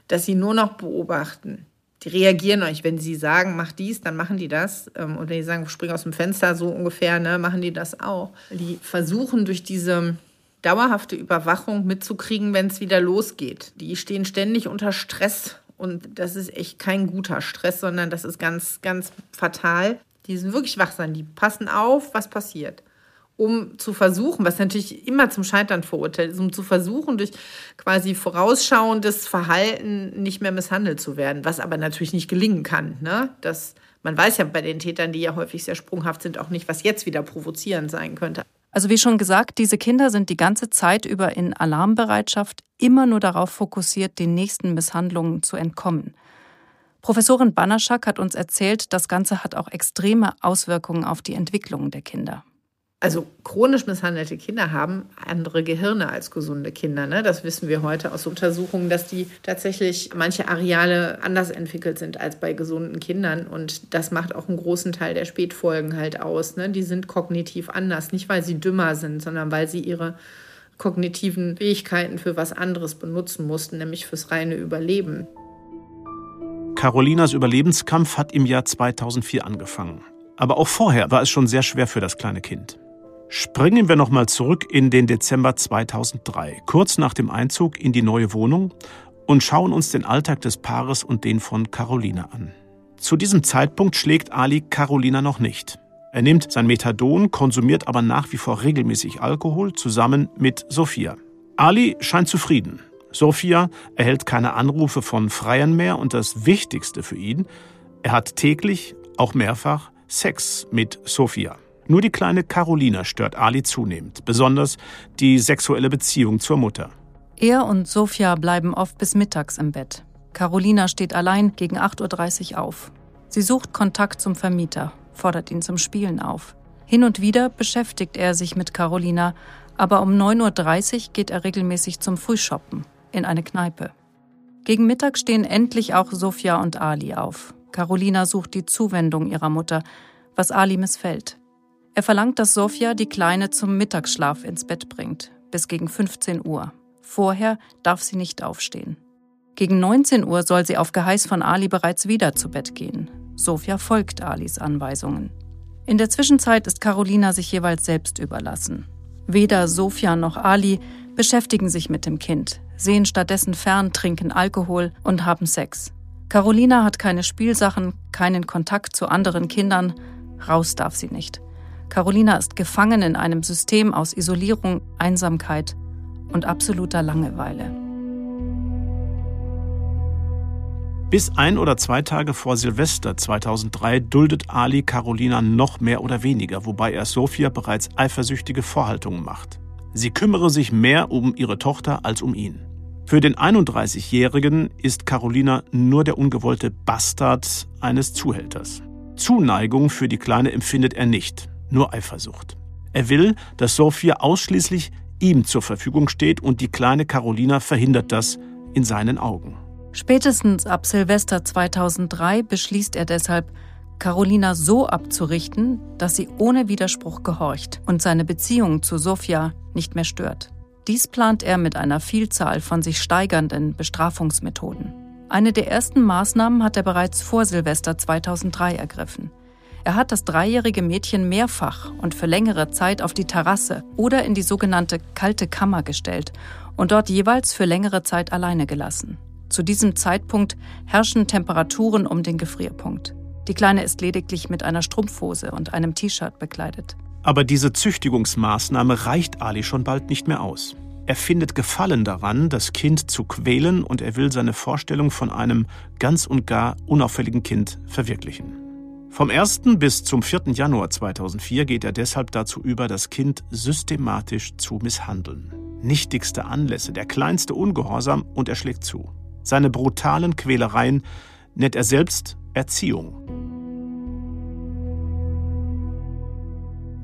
dass sie nur noch beobachten. Die reagieren euch, wenn sie sagen, mach dies, dann machen die das. Ähm, und wenn die sagen, spring aus dem Fenster, so ungefähr, ne, machen die das auch. Die versuchen durch diese dauerhafte Überwachung mitzukriegen, wenn es wieder losgeht. Die stehen ständig unter Stress und das ist echt kein guter Stress, sondern das ist ganz, ganz fatal. Die sind wirklich wachsam, die passen auf, was passiert. Um zu versuchen, was natürlich immer zum Scheitern verurteilt ist, um zu versuchen, durch quasi vorausschauendes Verhalten nicht mehr misshandelt zu werden, was aber natürlich nicht gelingen kann. Ne? Das, man weiß ja bei den Tätern, die ja häufig sehr sprunghaft sind, auch nicht, was jetzt wieder provozierend sein könnte. Also wie schon gesagt, diese Kinder sind die ganze Zeit über in Alarmbereitschaft, immer nur darauf fokussiert, den nächsten Misshandlungen zu entkommen. Professorin Banaschak hat uns erzählt, das Ganze hat auch extreme Auswirkungen auf die Entwicklung der Kinder. Also chronisch misshandelte Kinder haben andere Gehirne als gesunde Kinder. Ne? Das wissen wir heute aus Untersuchungen, dass die tatsächlich manche Areale anders entwickelt sind als bei gesunden Kindern. Und das macht auch einen großen Teil der Spätfolgen halt aus. Ne? Die sind kognitiv anders, nicht weil sie dümmer sind, sondern weil sie ihre kognitiven Fähigkeiten für was anderes benutzen mussten, nämlich fürs reine Überleben. Carolinas Überlebenskampf hat im Jahr 2004 angefangen. Aber auch vorher war es schon sehr schwer für das kleine Kind. Springen wir nochmal zurück in den Dezember 2003, kurz nach dem Einzug in die neue Wohnung und schauen uns den Alltag des Paares und den von Carolina an. Zu diesem Zeitpunkt schlägt Ali Carolina noch nicht. Er nimmt sein Methadon, konsumiert aber nach wie vor regelmäßig Alkohol zusammen mit Sophia. Ali scheint zufrieden. Sophia erhält keine Anrufe von Freiern mehr und das Wichtigste für ihn, er hat täglich, auch mehrfach, Sex mit Sophia. Nur die kleine Carolina stört Ali zunehmend, besonders die sexuelle Beziehung zur Mutter. Er und Sophia bleiben oft bis mittags im Bett. Carolina steht allein gegen 8.30 Uhr auf. Sie sucht Kontakt zum Vermieter, fordert ihn zum Spielen auf. Hin und wieder beschäftigt er sich mit Carolina, aber um 9.30 Uhr geht er regelmäßig zum Frühshoppen. in eine Kneipe. Gegen Mittag stehen endlich auch Sofia und Ali auf. Carolina sucht die Zuwendung ihrer Mutter, was Ali missfällt. Er verlangt, dass Sofia die Kleine zum Mittagsschlaf ins Bett bringt, bis gegen 15 Uhr. Vorher darf sie nicht aufstehen. Gegen 19 Uhr soll sie auf Geheiß von Ali bereits wieder zu Bett gehen. Sofia folgt Alis Anweisungen. In der Zwischenzeit ist Carolina sich jeweils selbst überlassen. Weder Sofia noch Ali beschäftigen sich mit dem Kind, sehen stattdessen fern, trinken Alkohol und haben Sex. Carolina hat keine Spielsachen, keinen Kontakt zu anderen Kindern, raus darf sie nicht. Carolina ist gefangen in einem System aus Isolierung, Einsamkeit und absoluter Langeweile. Bis ein oder zwei Tage vor Silvester 2003 duldet Ali Carolina noch mehr oder weniger, wobei er Sophia bereits eifersüchtige Vorhaltungen macht. Sie kümmere sich mehr um ihre Tochter als um ihn. Für den 31-Jährigen ist Carolina nur der ungewollte Bastard eines Zuhälters. Zuneigung für die Kleine empfindet er nicht nur Eifersucht. Er will, dass Sophia ausschließlich ihm zur Verfügung steht und die kleine Carolina verhindert das in seinen Augen. Spätestens ab Silvester 2003 beschließt er deshalb, Carolina so abzurichten, dass sie ohne Widerspruch gehorcht und seine Beziehung zu Sophia nicht mehr stört. Dies plant er mit einer Vielzahl von sich steigernden Bestrafungsmethoden. Eine der ersten Maßnahmen hat er bereits vor Silvester 2003 ergriffen. Er hat das dreijährige Mädchen mehrfach und für längere Zeit auf die Terrasse oder in die sogenannte kalte Kammer gestellt und dort jeweils für längere Zeit alleine gelassen. Zu diesem Zeitpunkt herrschen Temperaturen um den Gefrierpunkt. Die Kleine ist lediglich mit einer Strumpfhose und einem T-Shirt bekleidet. Aber diese Züchtigungsmaßnahme reicht Ali schon bald nicht mehr aus. Er findet Gefallen daran, das Kind zu quälen und er will seine Vorstellung von einem ganz und gar unauffälligen Kind verwirklichen. Vom 1. bis zum 4. Januar 2004 geht er deshalb dazu über, das Kind systematisch zu misshandeln. Nichtigste Anlässe, der kleinste Ungehorsam und er schlägt zu. Seine brutalen Quälereien nennt er selbst Erziehung.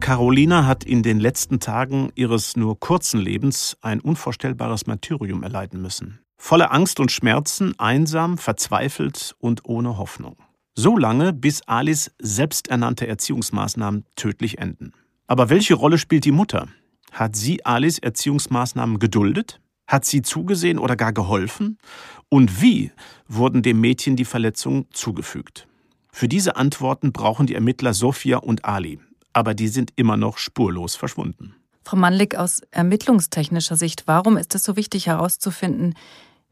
Carolina hat in den letzten Tagen ihres nur kurzen Lebens ein unvorstellbares Martyrium erleiden müssen. Voller Angst und Schmerzen, einsam, verzweifelt und ohne Hoffnung. So lange, bis Alis selbsternannte Erziehungsmaßnahmen tödlich enden. Aber welche Rolle spielt die Mutter? Hat sie Alis Erziehungsmaßnahmen geduldet? Hat sie zugesehen oder gar geholfen? Und wie wurden dem Mädchen die Verletzungen zugefügt? Für diese Antworten brauchen die Ermittler Sophia und Ali, aber die sind immer noch spurlos verschwunden. Frau Mannlik, aus ermittlungstechnischer Sicht, warum ist es so wichtig herauszufinden,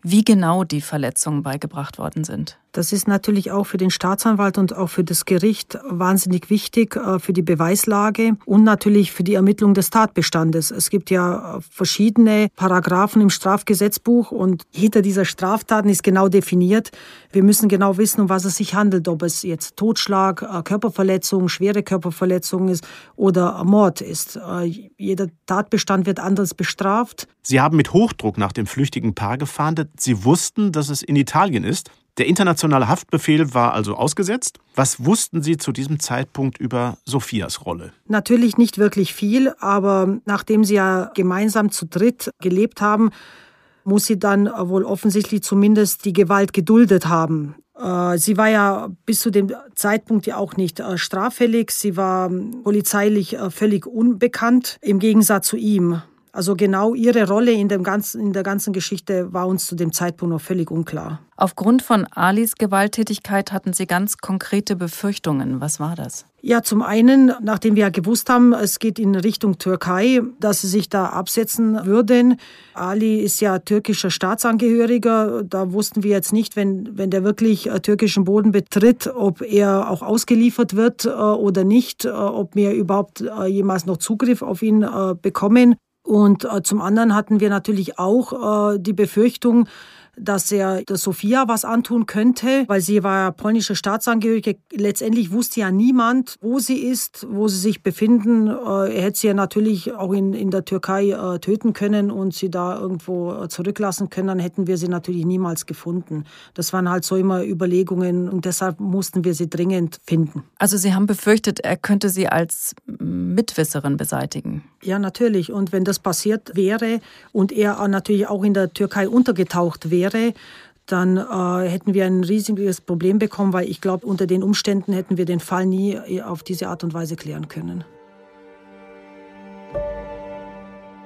wie genau die Verletzungen beigebracht worden sind. Das ist natürlich auch für den Staatsanwalt und auch für das Gericht wahnsinnig wichtig äh, für die Beweislage und natürlich für die Ermittlung des Tatbestandes. Es gibt ja verschiedene Paragraphen im Strafgesetzbuch und hinter dieser Straftaten ist genau definiert. Wir müssen genau wissen, um was es sich handelt, ob es jetzt Totschlag, äh, Körperverletzung, schwere Körperverletzung ist oder Mord ist. Äh, jeder Tatbestand wird anders bestraft. Sie haben mit Hochdruck nach dem flüchtigen Paar gefahndet. Sie wussten, dass es in Italien ist. Der internationale Haftbefehl war also ausgesetzt. Was wussten Sie zu diesem Zeitpunkt über Sophias Rolle? Natürlich nicht wirklich viel, aber nachdem sie ja gemeinsam zu dritt gelebt haben, muss sie dann wohl offensichtlich zumindest die Gewalt geduldet haben. Äh, sie war ja bis zu dem Zeitpunkt ja auch nicht äh, straffällig. Sie war polizeilich äh, völlig unbekannt, im Gegensatz zu ihm. Also genau ihre Rolle in, dem ganzen, in der ganzen Geschichte war uns zu dem Zeitpunkt noch völlig unklar. Aufgrund von Alis Gewalttätigkeit hatten Sie ganz konkrete Befürchtungen. Was war das? Ja, zum einen, nachdem wir ja gewusst haben, es geht in Richtung Türkei, dass sie sich da absetzen würden. Ali ist ja türkischer Staatsangehöriger. Da wussten wir jetzt nicht, wenn, wenn der wirklich äh, türkischen Boden betritt, ob er auch ausgeliefert wird äh, oder nicht, äh, ob wir überhaupt jemals noch Zugriff auf ihn bekommen. Und äh, zum anderen hatten wir natürlich auch äh, die Befürchtung, dass er der Sophia was antun könnte, weil sie war polnische Staatsangehörige. Letztendlich wusste ja niemand, wo sie ist, wo sie sich befinden. Äh, er hätte sie ja natürlich auch in, in der Türkei äh, töten können und sie da irgendwo äh, zurücklassen können. Dann hätten wir sie natürlich niemals gefunden. Das waren halt so immer Überlegungen und deshalb mussten wir sie dringend finden. Also Sie haben befürchtet, er könnte sie als Mitwisserin beseitigen. Ja, natürlich. Und wenn das passiert wäre und er natürlich auch in der Türkei untergetaucht wäre, dann äh, hätten wir ein riesiges Problem bekommen, weil ich glaube, unter den Umständen hätten wir den Fall nie äh, auf diese Art und Weise klären können.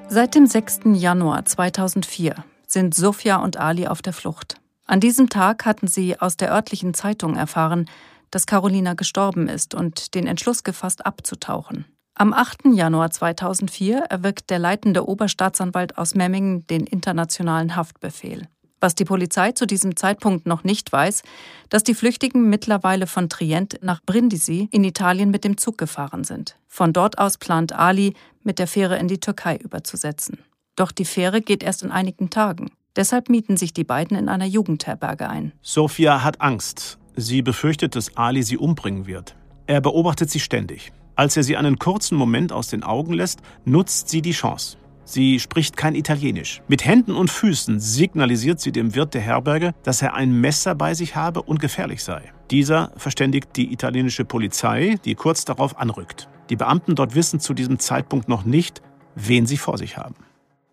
Seit dem 6. Januar 2004 sind Sofia und Ali auf der Flucht. An diesem Tag hatten sie aus der örtlichen Zeitung erfahren, dass Carolina gestorben ist und den Entschluss gefasst, abzutauchen. Am 8. Januar 2004 erwirkt der leitende Oberstaatsanwalt aus Memmingen den internationalen Haftbefehl. Was die Polizei zu diesem Zeitpunkt noch nicht weiß, dass die Flüchtigen mittlerweile von Trient nach Brindisi in Italien mit dem Zug gefahren sind. Von dort aus plant Ali, mit der Fähre in die Türkei überzusetzen. Doch die Fähre geht erst in einigen Tagen. Deshalb mieten sich die beiden in einer Jugendherberge ein. Sophia hat Angst. Sie befürchtet, dass Ali sie umbringen wird. Er beobachtet sie ständig. Als er sie einen kurzen Moment aus den Augen lässt, nutzt sie die Chance. Sie spricht kein Italienisch. Mit Händen und Füßen signalisiert sie dem Wirt der Herberge, dass er ein Messer bei sich habe und gefährlich sei. Dieser verständigt die italienische Polizei, die kurz darauf anrückt. Die Beamten dort wissen zu diesem Zeitpunkt noch nicht, wen sie vor sich haben.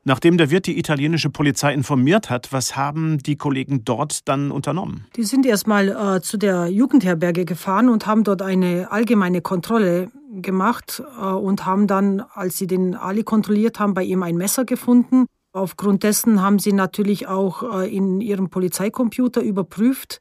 Nachdem der Wirt die italienische Polizei informiert hat, was haben die Kollegen dort dann unternommen? Die sind erstmal äh, zu der Jugendherberge gefahren und haben dort eine allgemeine Kontrolle gemacht äh, und haben dann, als sie den Ali kontrolliert haben, bei ihm ein Messer gefunden. Aufgrund dessen haben sie natürlich auch äh, in ihrem Polizeicomputer überprüft.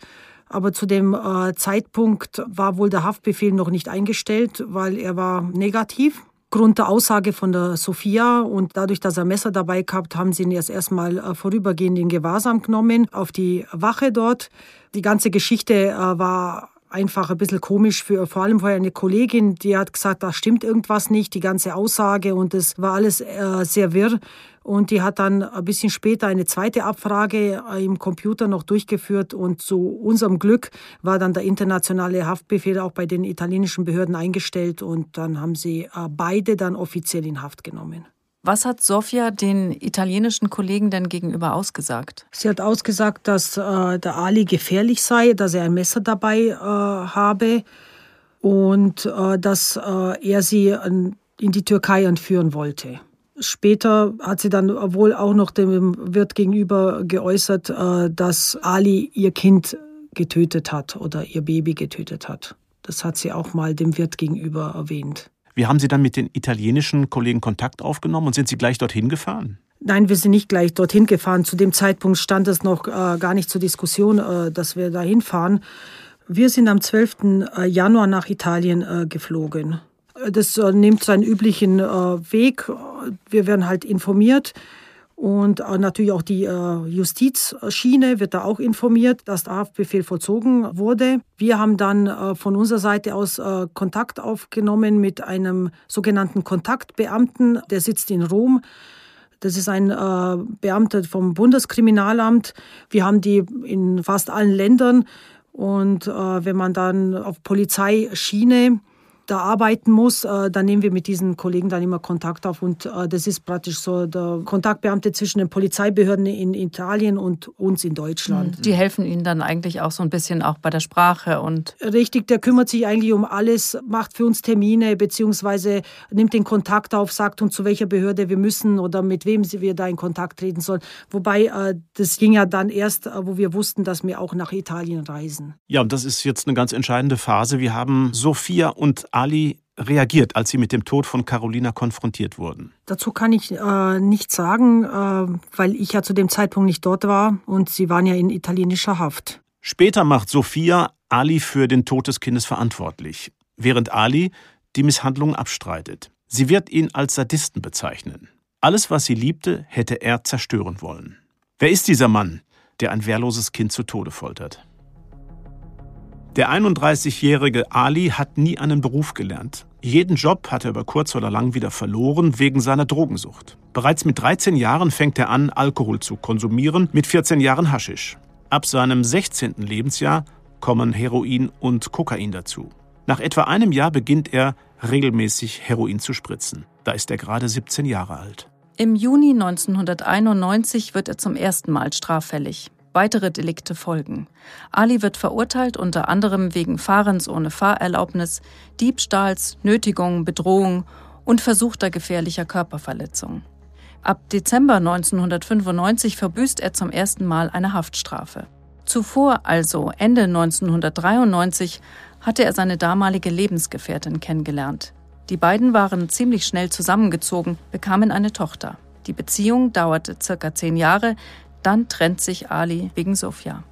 Aber zu dem äh, Zeitpunkt war wohl der Haftbefehl noch nicht eingestellt, weil er war negativ. Grund der Aussage von der Sophia und dadurch, dass er Messer dabei gehabt, haben sie ihn erst erstmal vorübergehend in Gewahrsam genommen auf die Wache dort. Die ganze Geschichte war einfach ein bisschen komisch für vor allem für eine Kollegin, die hat gesagt, da stimmt irgendwas nicht, die ganze Aussage und es war alles äh, sehr wirr. Und die hat dann ein bisschen später eine zweite Abfrage äh, im Computer noch durchgeführt und zu unserem Glück war dann der internationale Haftbefehl auch bei den italienischen Behörden eingestellt und dann haben sie äh, beide dann offiziell in Haft genommen. Was hat Sofia den italienischen Kollegen denn gegenüber ausgesagt? Sie hat ausgesagt, dass äh, der Ali gefährlich sei, dass er ein Messer dabei äh, habe und äh, dass äh, er sie in die Türkei entführen wollte. Später hat sie dann wohl auch noch dem Wirt gegenüber geäußert, äh, dass Ali ihr Kind getötet hat oder ihr Baby getötet hat. Das hat sie auch mal dem Wirt gegenüber erwähnt. Wie haben Sie dann mit den italienischen Kollegen Kontakt aufgenommen und sind Sie gleich dorthin gefahren? Nein, wir sind nicht gleich dorthin gefahren. Zu dem Zeitpunkt stand es noch äh, gar nicht zur Diskussion, äh, dass wir da hinfahren. Wir sind am 12. Äh, Januar nach Italien äh, geflogen. Das äh, nimmt seinen üblichen äh, Weg. Wir werden halt informiert. Und äh, natürlich auch die äh, Justizschiene wird da auch informiert, dass der Haftbefehl vollzogen wurde. Wir haben dann äh, von unserer Seite aus Kontakt aufgenommen mit einem sogenannten Kontaktbeamten, der sitzt in Rom. Das ist ein Beamter vom Bundeskriminalamt. Wir haben die in fast allen Ländern. Und wenn man dann auf Polizeischiene da arbeiten muss, äh, dann nehmen wir mit diesen Kollegen dann immer Kontakt auf. Und äh, das ist praktisch so der Kontaktbeamte zwischen den Polizeibehörden in Italien und uns in Deutschland. Die helfen Ihnen dann eigentlich auch so ein bisschen auch bei der Sprache und. Richtig, der kümmert sich eigentlich um alles, macht für uns Termine, beziehungsweise nimmt den Kontakt auf, sagt uns, zu welcher Behörde wir müssen oder mit wem wir da in Kontakt treten sollen. Wobei äh, das ging ja dann erst, wo wir wussten, dass wir auch nach Italien reisen. Ja, und das ist jetzt eine ganz entscheidende Phase. Wir haben Sophia und Ali reagiert, als sie mit dem Tod von Carolina konfrontiert wurden? Dazu kann ich äh, nichts sagen, äh, weil ich ja zu dem Zeitpunkt nicht dort war und sie waren ja in italienischer Haft. Später macht Sophia Ali für den Tod des Kindes verantwortlich, während Ali die Misshandlung abstreitet. Sie wird ihn als Sadisten bezeichnen. Alles, was sie liebte, hätte er zerstören wollen. Wer ist dieser Mann, der ein wehrloses Kind zu Tode foltert? Der 31-jährige Ali hat nie einen Beruf gelernt. Jeden Job hat er über kurz oder lang wieder verloren wegen seiner Drogensucht. Bereits mit 13 Jahren fängt er an, Alkohol zu konsumieren, mit 14 Jahren Haschisch. Ab seinem 16. Lebensjahr kommen Heroin und Kokain dazu. Nach etwa einem Jahr beginnt er regelmäßig Heroin zu spritzen. Da ist er gerade 17 Jahre alt. Im Juni 1991 wird er zum ersten Mal straffällig. Weitere Delikte folgen. Ali wird verurteilt unter anderem wegen Fahrens ohne Fahrerlaubnis, Diebstahls, Nötigung, Bedrohung und versuchter gefährlicher Körperverletzung. Ab Dezember 1995 verbüßt er zum ersten Mal eine Haftstrafe. Zuvor, also Ende 1993, hatte er seine damalige Lebensgefährtin kennengelernt. Die beiden waren ziemlich schnell zusammengezogen, bekamen eine Tochter. Die Beziehung dauerte circa zehn Jahre, dann trennt sich Ali wegen Sofia.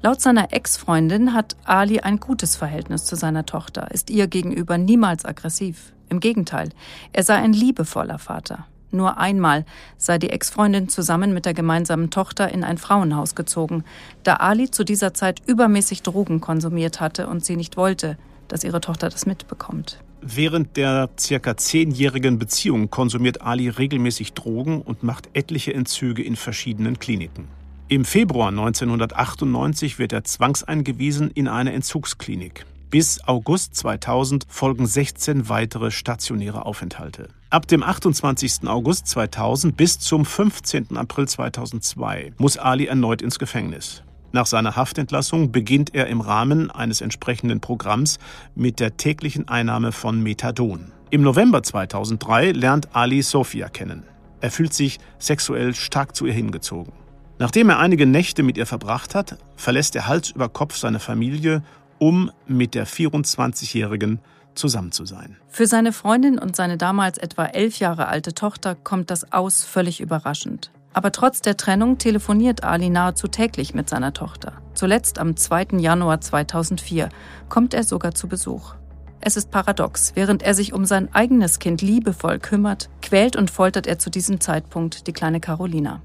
Laut seiner Ex-Freundin hat Ali ein gutes Verhältnis zu seiner Tochter, ist ihr gegenüber niemals aggressiv. Im Gegenteil, er sei ein liebevoller Vater. Nur einmal sei die Ex-Freundin zusammen mit der gemeinsamen Tochter in ein Frauenhaus gezogen, da Ali zu dieser Zeit übermäßig Drogen konsumiert hatte und sie nicht wollte, dass ihre Tochter das mitbekommt. Während der circa zehnjährigen Beziehung konsumiert Ali regelmäßig Drogen und macht etliche Entzüge in verschiedenen Kliniken. Im Februar 1998 wird er zwangseingewiesen in eine Entzugsklinik. Bis August 2000 folgen 16 weitere stationäre Aufenthalte. Ab dem 28. August 2000 bis zum 15. April 2002 muss Ali erneut ins Gefängnis. Nach seiner Haftentlassung beginnt er im Rahmen eines entsprechenden Programms mit der täglichen Einnahme von Methadon. Im November 2003 lernt Ali Sofia kennen. Er fühlt sich sexuell stark zu ihr hingezogen. Nachdem er einige Nächte mit ihr verbracht hat, verlässt er Hals über Kopf seine Familie um mit der 24-Jährigen zusammen zu sein. Für seine Freundin und seine damals etwa elf Jahre alte Tochter kommt das Aus völlig überraschend. Aber trotz der Trennung telefoniert Ali nahezu täglich mit seiner Tochter. Zuletzt am 2. Januar 2004 kommt er sogar zu Besuch. Es ist paradox, während er sich um sein eigenes Kind liebevoll kümmert, quält und foltert er zu diesem Zeitpunkt die kleine Carolina.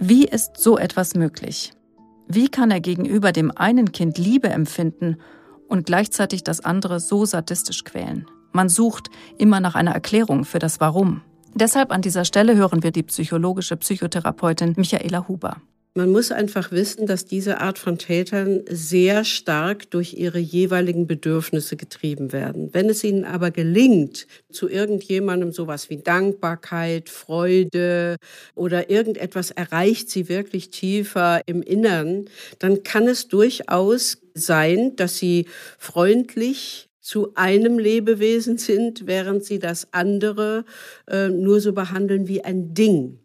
Wie ist so etwas möglich? Wie kann er gegenüber dem einen Kind Liebe empfinden und gleichzeitig das andere so sadistisch quälen? Man sucht immer nach einer Erklärung für das Warum. Deshalb an dieser Stelle hören wir die psychologische Psychotherapeutin Michaela Huber. Man muss einfach wissen, dass diese Art von Tätern sehr stark durch ihre jeweiligen Bedürfnisse getrieben werden. Wenn es ihnen aber gelingt, zu irgendjemandem sowas wie Dankbarkeit, Freude oder irgendetwas erreicht sie wirklich tiefer im Innern, dann kann es durchaus sein, dass sie freundlich zu einem Lebewesen sind, während sie das andere äh, nur so behandeln wie ein Ding.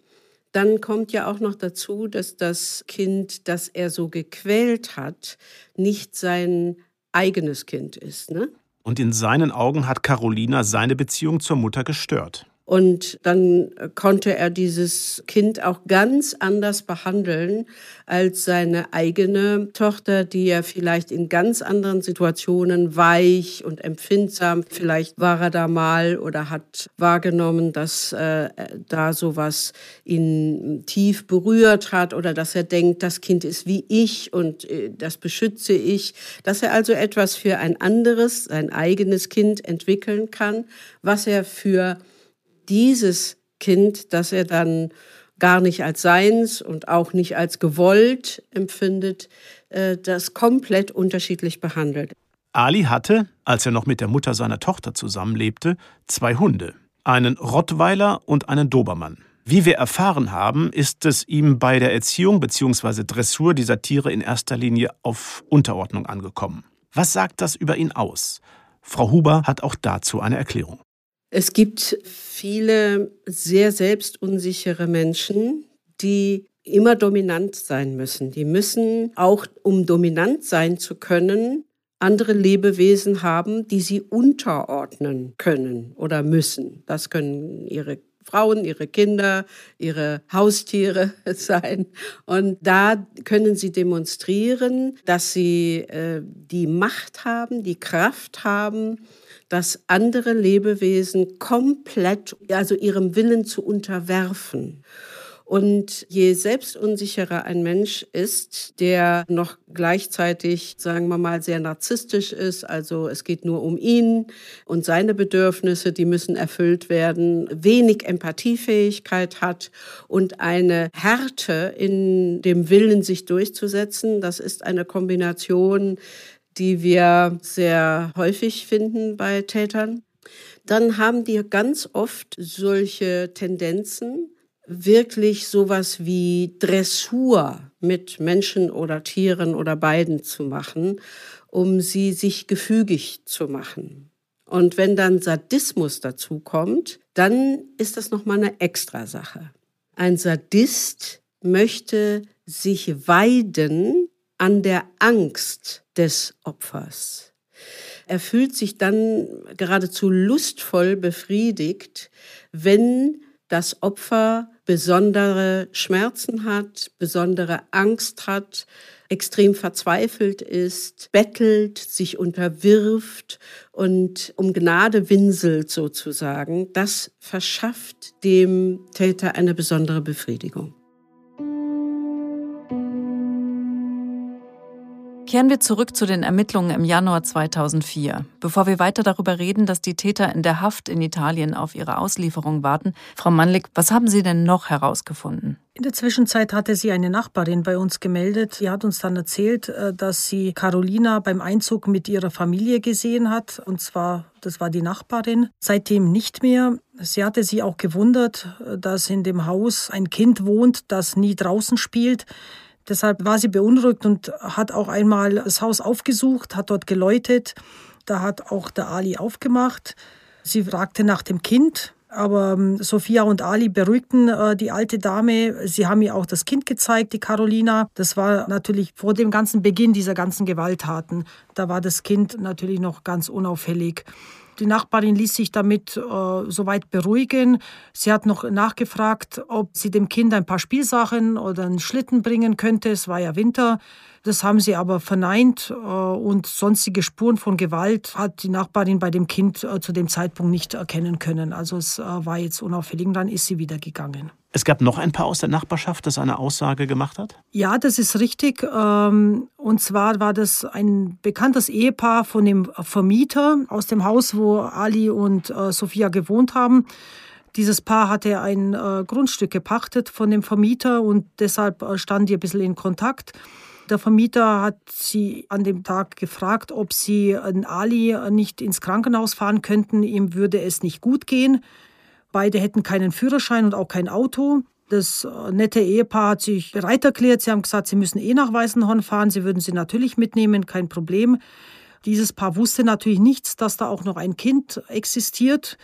Dann kommt ja auch noch dazu, dass das Kind, das er so gequält hat, nicht sein eigenes Kind ist. Ne? Und in seinen Augen hat Carolina seine Beziehung zur Mutter gestört. Und dann konnte er dieses Kind auch ganz anders behandeln als seine eigene Tochter, die er vielleicht in ganz anderen Situationen weich und empfindsam, vielleicht war er da mal oder hat wahrgenommen, dass äh, da sowas ihn tief berührt hat oder dass er denkt, das Kind ist wie ich und äh, das beschütze ich, dass er also etwas für ein anderes, sein eigenes Kind entwickeln kann, was er für dieses Kind, das er dann gar nicht als seins und auch nicht als gewollt empfindet, äh, das komplett unterschiedlich behandelt. Ali hatte, als er noch mit der Mutter seiner Tochter zusammenlebte, zwei Hunde, einen Rottweiler und einen Dobermann. Wie wir erfahren haben, ist es ihm bei der Erziehung bzw. Dressur dieser Tiere in erster Linie auf Unterordnung angekommen. Was sagt das über ihn aus? Frau Huber hat auch dazu eine Erklärung. Es gibt viele sehr selbstunsichere Menschen, die immer dominant sein müssen. Die müssen auch, um dominant sein zu können, andere Lebewesen haben, die sie unterordnen können oder müssen. Das können ihre Frauen, ihre Kinder, ihre Haustiere sein. Und da können sie demonstrieren, dass sie äh, die Macht haben, die Kraft haben, dass andere Lebewesen komplett, also ihrem Willen zu unterwerfen. Und je selbstunsicherer ein Mensch ist, der noch gleichzeitig, sagen wir mal, sehr narzisstisch ist, also es geht nur um ihn und seine Bedürfnisse, die müssen erfüllt werden, wenig Empathiefähigkeit hat und eine Härte in dem Willen, sich durchzusetzen, das ist eine Kombination, die wir sehr häufig finden bei Tätern. Dann haben die ganz oft solche Tendenzen, wirklich sowas wie Dressur mit Menschen oder Tieren oder beiden zu machen, um sie sich gefügig zu machen. Und wenn dann Sadismus dazu kommt, dann ist das noch mal eine extra Sache. Ein Sadist möchte sich weiden an der Angst des Opfers. Er fühlt sich dann geradezu lustvoll befriedigt, wenn das Opfer besondere Schmerzen hat, besondere Angst hat, extrem verzweifelt ist, bettelt, sich unterwirft und um Gnade winselt sozusagen, das verschafft dem Täter eine besondere Befriedigung. Kehren wir zurück zu den Ermittlungen im Januar 2004. Bevor wir weiter darüber reden, dass die Täter in der Haft in Italien auf ihre Auslieferung warten, Frau Mannlich, was haben Sie denn noch herausgefunden? In der Zwischenzeit hatte sie eine Nachbarin bei uns gemeldet. Sie hat uns dann erzählt, äh, dass sie Carolina beim Einzug mit ihrer Familie gesehen hat. Und zwar, das war die Nachbarin. Seitdem nicht mehr. Sie hatte sich auch gewundert, äh, dass in dem Haus ein Kind wohnt, das nie draußen spielt. Deshalb war sie beunruhigt und hat auch einmal das Haus aufgesucht, hat dort geläutet. Da hat auch der Ali aufgemacht. Sie fragte nach dem Kind, aber ähm, Sophia und Ali beruhigten äh, die alte Dame. Sie haben ihr auch das Kind gezeigt, die Carolina. Das war natürlich vor dem ganzen Beginn dieser ganzen Gewalttaten. Da war das Kind natürlich noch ganz unauffällig. Die Nachbarin ließ sich damit äh, soweit beruhigen. Sie hat noch nachgefragt, ob sie dem Kind ein paar Spielsachen oder einen Schlitten bringen könnte. Es war ja Winter. Das haben sie aber verneint äh, und sonstige Spuren von Gewalt hat die Nachbarin bei dem Kind äh, zu dem Zeitpunkt nicht erkennen können. Also es äh, war jetzt unauffällig dann ist sie wieder gegangen. Es gab noch ein Paar aus der Nachbarschaft, das eine Aussage gemacht hat? Ja, das ist richtig. Ähm, und zwar war das ein bekanntes Ehepaar von dem Vermieter aus dem Haus, wo Ali und Sophia gewohnt haben. Dieses Paar hatte ein Grundstück gepachtet von dem Vermieter und deshalb stand die ein bisschen in Kontakt. Der Vermieter hat sie an dem Tag gefragt, ob sie Ali nicht ins Krankenhaus fahren könnten. Ihm würde es nicht gut gehen. Beide hätten keinen Führerschein und auch kein Auto. Das nette Ehepaar hat sich bereit erklärt. Sie haben gesagt, sie müssen eh nach Weißenhorn fahren. Sie würden sie natürlich mitnehmen, kein Problem. Dieses Paar wusste natürlich nichts, dass da auch noch ein Kind existiert.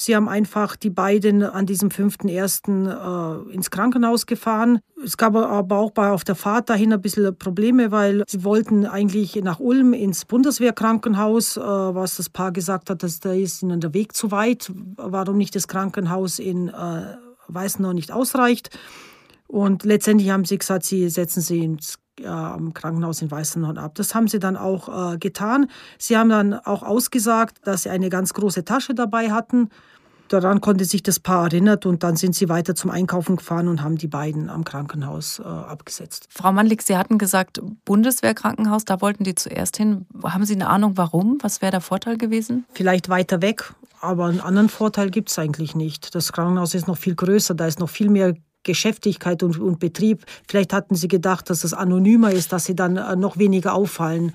Sie haben einfach die beiden an diesem 5.1. Äh, ins Krankenhaus gefahren. Es gab aber auch bei auf der Fahrt dahin ein bisschen Probleme, weil sie wollten eigentlich nach Ulm ins Bundeswehrkrankenhaus, äh, was das Paar gesagt hat, dass da ist ihnen der Weg zu weit, warum nicht das Krankenhaus in äh, Weißenau nicht ausreicht. Und letztendlich haben sie gesagt, sie setzen sie ins äh, am Krankenhaus in Weißenhorn ab. Das haben sie dann auch äh, getan. Sie haben dann auch ausgesagt, dass sie eine ganz große Tasche dabei hatten Daran konnte sich das Paar erinnert und dann sind sie weiter zum Einkaufen gefahren und haben die beiden am Krankenhaus äh, abgesetzt. Frau Mannlich, Sie hatten gesagt, Bundeswehrkrankenhaus, da wollten die zuerst hin. Haben Sie eine Ahnung, warum? Was wäre der Vorteil gewesen? Vielleicht weiter weg, aber einen anderen Vorteil gibt es eigentlich nicht. Das Krankenhaus ist noch viel größer, da ist noch viel mehr Geschäftigkeit und, und, Betrieb. Vielleicht hatten sie gedacht, dass es anonymer ist, dass sie dann äh, noch weniger auffallen.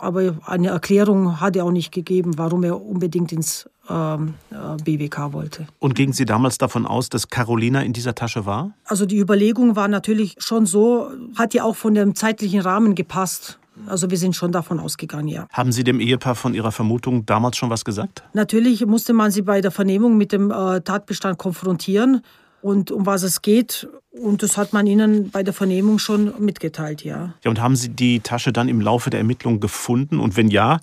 Aber eine Erklärung hat er auch nicht gegeben, warum er unbedingt ins ähm, äh, BWK wollte. Und gingen Sie damals davon aus, dass Carolina in dieser Tasche war? Also die Überlegung war natürlich schon so, hat ja auch von dem zeitlichen Rahmen gepasst. Also wir sind schon davon ausgegangen, ja. Haben Sie dem Ehepaar von Ihrer Vermutung damals schon was gesagt? Natürlich musste man sie bei der Vernehmung mit dem äh, Tatbestand konfrontieren und um was es geht. Und das hat man ihnen bei der Vernehmung schon mitgeteilt, ja. Ja, und haben Sie die Tasche dann im Laufe der Ermittlungen gefunden? Und wenn ja,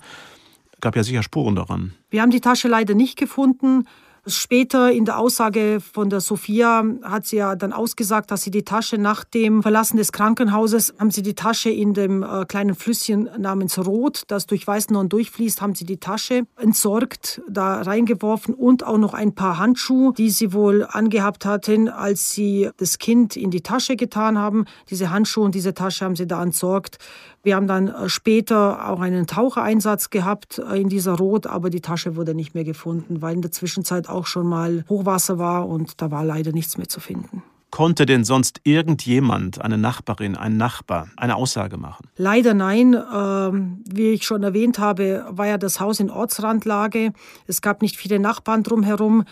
gab ja sicher Spuren daran. Wir haben die Tasche leider nicht gefunden. Später in der Aussage von der Sophia hat sie ja dann ausgesagt, dass sie die Tasche nach dem Verlassen des Krankenhauses, haben sie die Tasche in dem äh, kleinen Flüsschen namens Rot, das durch Weißenhorn durchfließt, haben sie die Tasche entsorgt, da reingeworfen und auch noch ein paar Handschuhe, die sie wohl angehabt hatten, als sie das Kind in die Tasche getan haben. Diese Handschuhe und diese Tasche haben sie da entsorgt. Wir haben dann äh, später auch einen Tauchereinsatz gehabt äh, in dieser Rot, aber die Tasche wurde nicht mehr gefunden, weil in der Zwischenzeit auch schon mal Hochwasser war und da war leider nichts mehr zu finden. Konnte denn sonst irgendjemand, eine Nachbarin, ein Nachbar, eine Aussage machen? Leider nein. Ähm, wie ich schon erwähnt habe, war ja das Haus in Ortsrandlage. Es gab nicht viele Nachbarn drumherum.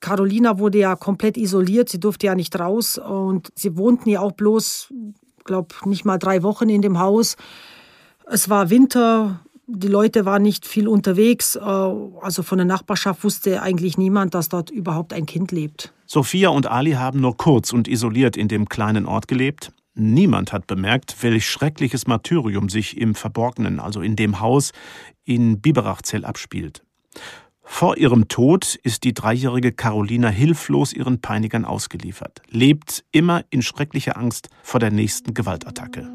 Carolina wurde ja komplett isoliert, sie durfte ja nicht raus und sie wohnten ja auch bloß glaube, nicht mal drei Wochen in dem Haus. Es war Winter, die Leute waren nicht viel unterwegs. Äh, also von der Nachbarschaft wusste eigentlich niemand, dass dort überhaupt ein Kind lebt. Sophia und Ali haben nur kurz und isoliert in dem kleinen Ort gelebt. Niemand hat bemerkt, welch schreckliches Martyrium sich im Verborgenen, also in dem Haus in Biberachzell abspielt. Vor ihrem Tod ist die dreijährige Carolina hilflos ihren Peinigern ausgeliefert, lebt immer in schrecklicher Angst vor der nächsten Gewaltattacke.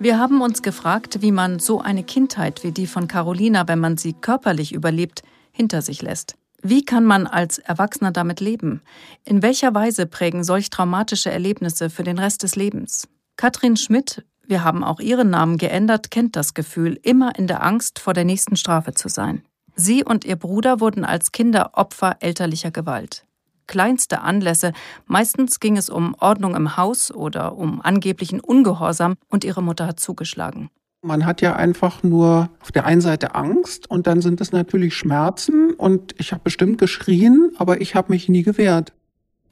Wir haben uns gefragt, wie man so eine Kindheit wie die von Carolina, wenn man sie körperlich überlebt, hinter sich lässt. Wie kann man als Erwachsener damit leben? In welcher Weise prägen solch traumatische Erlebnisse für den Rest des Lebens? Katrin Schmidt wir haben auch ihren Namen geändert, kennt das Gefühl, immer in der Angst vor der nächsten Strafe zu sein. Sie und ihr Bruder wurden als Kinder Opfer elterlicher Gewalt. Kleinste Anlässe, meistens ging es um Ordnung im Haus oder um angeblichen Ungehorsam und ihre Mutter hat zugeschlagen. Man hat ja einfach nur auf der einen Seite Angst und dann sind es natürlich Schmerzen und ich habe bestimmt geschrien, aber ich habe mich nie gewehrt.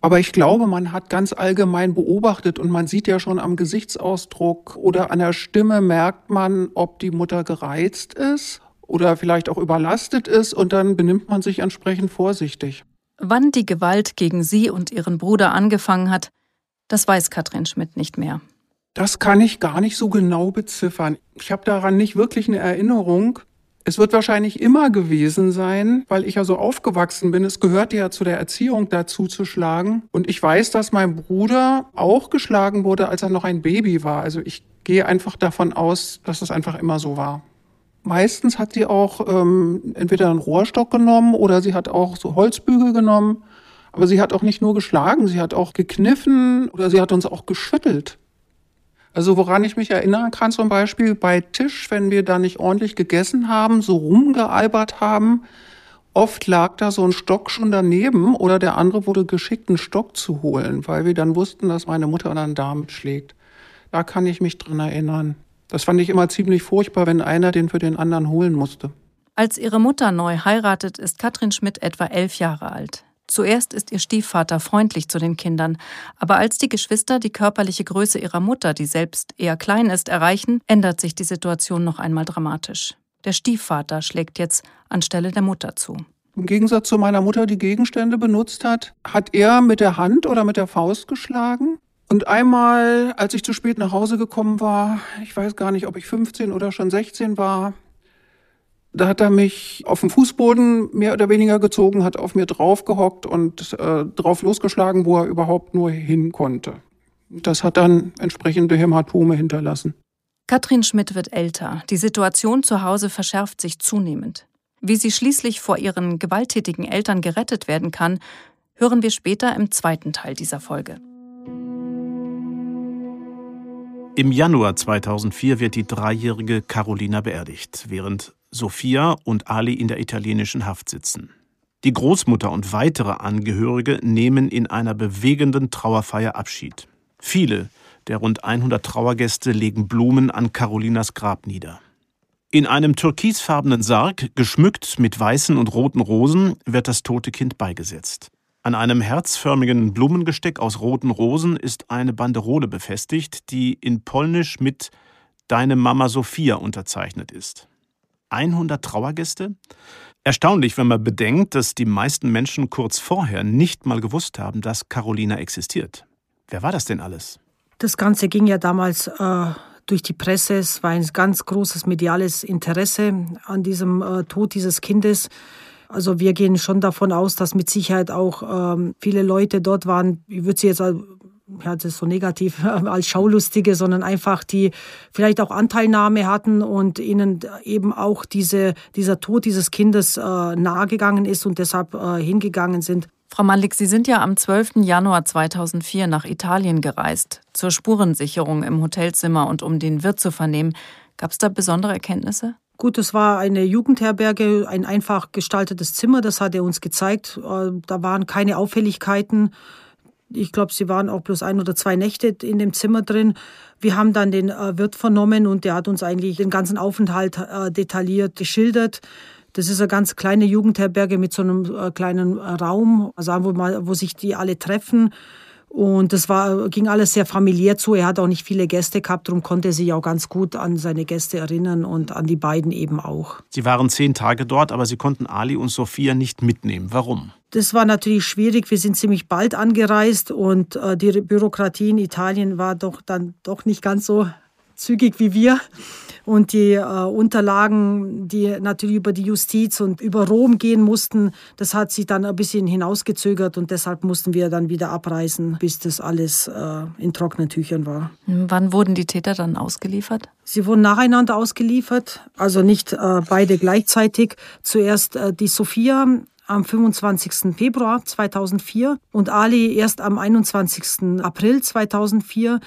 Aber ich glaube, man hat ganz allgemein beobachtet und man sieht ja schon am Gesichtsausdruck oder an der Stimme merkt man, ob die Mutter gereizt ist oder vielleicht auch überlastet ist und dann benimmt man sich entsprechend vorsichtig. Wann die Gewalt gegen sie und ihren Bruder angefangen hat, das weiß Katrin Schmidt nicht mehr. Das kann ich gar nicht so genau beziffern. Ich habe daran nicht wirklich eine Erinnerung. Es wird wahrscheinlich immer gewesen sein, weil ich ja so aufgewachsen bin. Es gehört ja zu der Erziehung dazu zu schlagen. Und ich weiß, dass mein Bruder auch geschlagen wurde, als er noch ein Baby war. Also ich gehe einfach davon aus, dass es einfach immer so war. Meistens hat sie auch ähm, entweder einen Rohrstock genommen oder sie hat auch so Holzbügel genommen. Aber sie hat auch nicht nur geschlagen, sie hat auch gekniffen oder sie hat uns auch geschüttelt. Also woran ich mich erinnern kann, zum Beispiel bei Tisch, wenn wir da nicht ordentlich gegessen haben, so rumgealbert haben, oft lag da so ein Stock schon daneben oder der andere wurde geschickt, einen Stock zu holen, weil wir dann wussten, dass meine Mutter dann damit schlägt. Da kann ich mich dran erinnern. Das fand ich immer ziemlich furchtbar, wenn einer den für den anderen holen musste. Als ihre Mutter neu heiratet, ist Katrin Schmidt etwa elf Jahre alt. Zuerst ist ihr Stiefvater freundlich zu den Kindern, aber als die Geschwister die körperliche Größe ihrer Mutter, die selbst eher klein ist, erreichen, ändert sich die Situation noch einmal dramatisch. Der Stiefvater schlägt jetzt anstelle der Mutter zu. Im Gegensatz zu meiner Mutter, die Gegenstände benutzt hat, hat er mit der Hand oder mit der Faust geschlagen. Und einmal, als ich zu spät nach Hause gekommen war, ich weiß gar nicht, ob ich 15 oder schon 16 war, da hat er mich auf den Fußboden mehr oder weniger gezogen, hat auf mir draufgehockt und äh, drauf losgeschlagen, wo er überhaupt nur hin konnte. Das hat dann entsprechende Hämatome hinterlassen. Katrin Schmidt wird älter. Die Situation zu Hause verschärft sich zunehmend. Wie sie schließlich vor ihren gewalttätigen Eltern gerettet werden kann, hören wir später im zweiten Teil dieser Folge. Im Januar 2004 wird die dreijährige Carolina beerdigt, während Sophia und Ali in der italienischen Haft sitzen. Die Großmutter und weitere Angehörige nehmen in einer bewegenden Trauerfeier Abschied. Viele der rund 100 Trauergäste legen Blumen an Carolinas Grab nieder. In einem türkisfarbenen Sarg, geschmückt mit weißen und roten Rosen, wird das tote Kind beigesetzt. An einem herzförmigen Blumengesteck aus roten Rosen ist eine Banderole befestigt, die in Polnisch mit Deine Mama Sophia unterzeichnet ist. 100 Trauergäste? Erstaunlich, wenn man bedenkt, dass die meisten Menschen kurz vorher nicht mal gewusst haben, dass Carolina existiert. Wer war das denn alles? Das Ganze ging ja damals äh, durch die Presse. Es war ein ganz großes mediales Interesse an diesem äh, Tod dieses Kindes. Also wir gehen schon davon aus, dass mit Sicherheit auch ähm, viele Leute dort waren. Ich würde sie jetzt ja, das ist so negativ als Schaulustige, sondern einfach die vielleicht auch Anteilnahme hatten und ihnen eben auch diese, dieser Tod dieses Kindes äh, nahegegangen ist und deshalb äh, hingegangen sind. Frau Malik, Sie sind ja am 12. Januar 2004 nach Italien gereist, zur Spurensicherung im Hotelzimmer und um den Wirt zu vernehmen. Gab es da besondere Erkenntnisse? Gut, es war eine Jugendherberge, ein einfach gestaltetes Zimmer, das hat er uns gezeigt. Äh, da waren keine Auffälligkeiten. Ich glaube, sie waren auch bloß ein oder zwei Nächte in dem Zimmer drin. Wir haben dann den äh, Wirt vernommen und der hat uns eigentlich den ganzen Aufenthalt äh, detailliert geschildert. Das ist eine ganz kleine Jugendherberge mit so einem äh, kleinen Raum, also wo, mal, wo sich die alle treffen. Und das war, ging alles sehr familiär zu. Er hat auch nicht viele Gäste gehabt, darum konnte er sich auch ganz gut an seine Gäste erinnern und an die beiden eben auch. Sie waren zehn Tage dort, aber Sie konnten Ali und Sophia nicht mitnehmen. Warum? Das war natürlich schwierig. Wir sind ziemlich bald angereist und äh, die Bürokratie in Italien war doch dann doch nicht ganz so zügig wie wir. Und die äh, Unterlagen, die natürlich über die Justiz und über Rom gehen mussten, das hat sich dann ein bisschen hinausgezögert und deshalb mussten wir dann wieder abreisen, bis das alles äh, in trockenen Tüchern war. Wann wurden die Täter dann ausgeliefert? Sie wurden nacheinander ausgeliefert, also nicht äh, beide gleichzeitig. Zuerst äh, die Sophia am 25. Februar 2004 und Ali erst am 21. April 2004.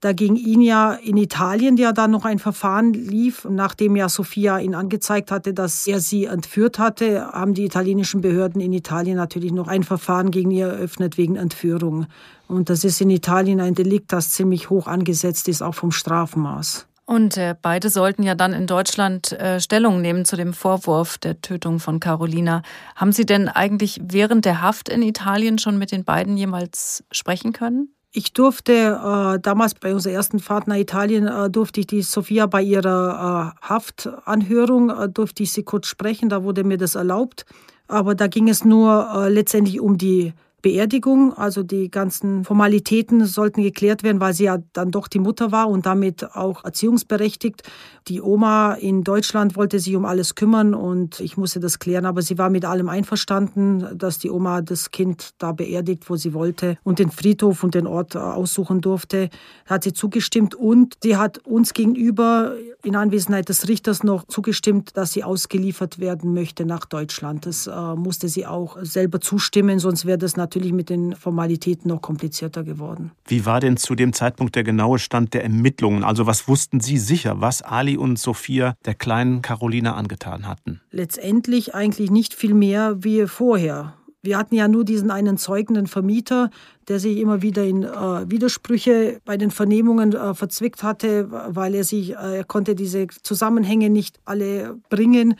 Da ging ihn ja in Italien ja dann noch ein Verfahren lief, nachdem ja Sofia ihn angezeigt hatte, dass er sie entführt hatte, haben die italienischen Behörden in Italien natürlich noch ein Verfahren gegen ihr eröffnet wegen Entführung. Und das ist in Italien ein Delikt, das ziemlich hoch angesetzt ist, auch vom Strafmaß. Und äh, beide sollten ja dann in Deutschland äh, Stellung nehmen zu dem Vorwurf der Tötung von Carolina. Haben Sie denn eigentlich während der Haft in Italien schon mit den beiden jemals sprechen können? Ich durfte äh, damals bei unserer ersten Fahrt nach Italien, äh, durfte ich die Sophia bei ihrer äh, Haftanhörung, äh, durfte ich sie kurz sprechen, da wurde mir das erlaubt. Aber da ging es nur äh, letztendlich um die Beerdigung. Also die ganzen Formalitäten sollten geklärt werden, weil sie ja dann doch die Mutter war und damit auch erziehungsberechtigt. Die Oma in Deutschland wollte sich um alles kümmern und ich musste das klären, aber sie war mit allem einverstanden, dass die Oma das Kind da beerdigt, wo sie wollte und den Friedhof und den Ort aussuchen durfte. Hat sie zugestimmt und sie hat uns gegenüber in Anwesenheit des Richters noch zugestimmt, dass sie ausgeliefert werden möchte nach Deutschland. Das äh, musste sie auch selber zustimmen, sonst wäre das natürlich mit den Formalitäten noch komplizierter geworden. Wie war denn zu dem Zeitpunkt der genaue Stand der Ermittlungen? Also was wussten Sie sicher, was Ali und Sophia der kleinen Carolina angetan hatten? Letztendlich eigentlich nicht viel mehr wie vorher. Wir hatten ja nur diesen einen zeugenden Vermieter, der sich immer wieder in äh, Widersprüche bei den Vernehmungen äh, verzwickt hatte, weil er sich, äh, er konnte diese Zusammenhänge nicht alle bringen.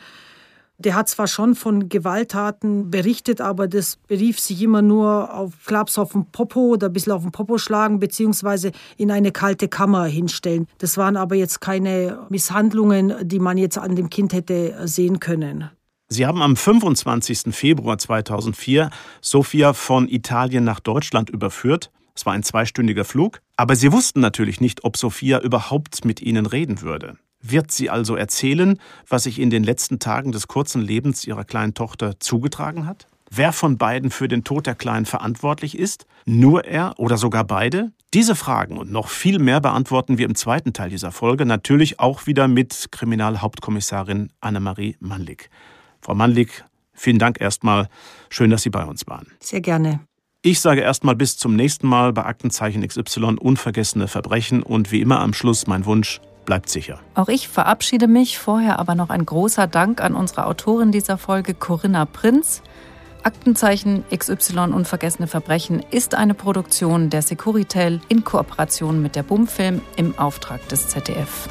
Der hat zwar schon von Gewalttaten berichtet, aber das berief sich immer nur auf Klaps auf den Popo oder ein bisschen auf den Popo schlagen, beziehungsweise in eine kalte Kammer hinstellen. Das waren aber jetzt keine Misshandlungen, die man jetzt an dem Kind hätte sehen können. Sie haben am 25. Februar 2004 Sofia von Italien nach Deutschland überführt. Es war ein zweistündiger Flug, aber Sie wussten natürlich nicht, ob Sophia überhaupt mit Ihnen reden würde. Wird sie also erzählen, was sich in den letzten Tagen des kurzen Lebens ihrer kleinen Tochter zugetragen hat? Wer von beiden für den Tod der Kleinen verantwortlich ist? Nur er oder sogar beide? Diese Fragen und noch viel mehr beantworten wir im zweiten Teil dieser Folge, natürlich auch wieder mit Kriminalhauptkommissarin Annemarie Mannlig. Frau Mannlig, vielen Dank erstmal. Schön, dass Sie bei uns waren. Sehr gerne. Ich sage erstmal bis zum nächsten Mal bei Aktenzeichen XY unvergessene Verbrechen und wie immer am Schluss mein Wunsch, bleibt sicher. Auch ich verabschiede mich. Vorher aber noch ein großer Dank an unsere Autorin dieser Folge, Corinna Prinz. Aktenzeichen XY Unvergessene Verbrechen ist eine Produktion der Securitel in Kooperation mit der Bumfilm im Auftrag des ZDF.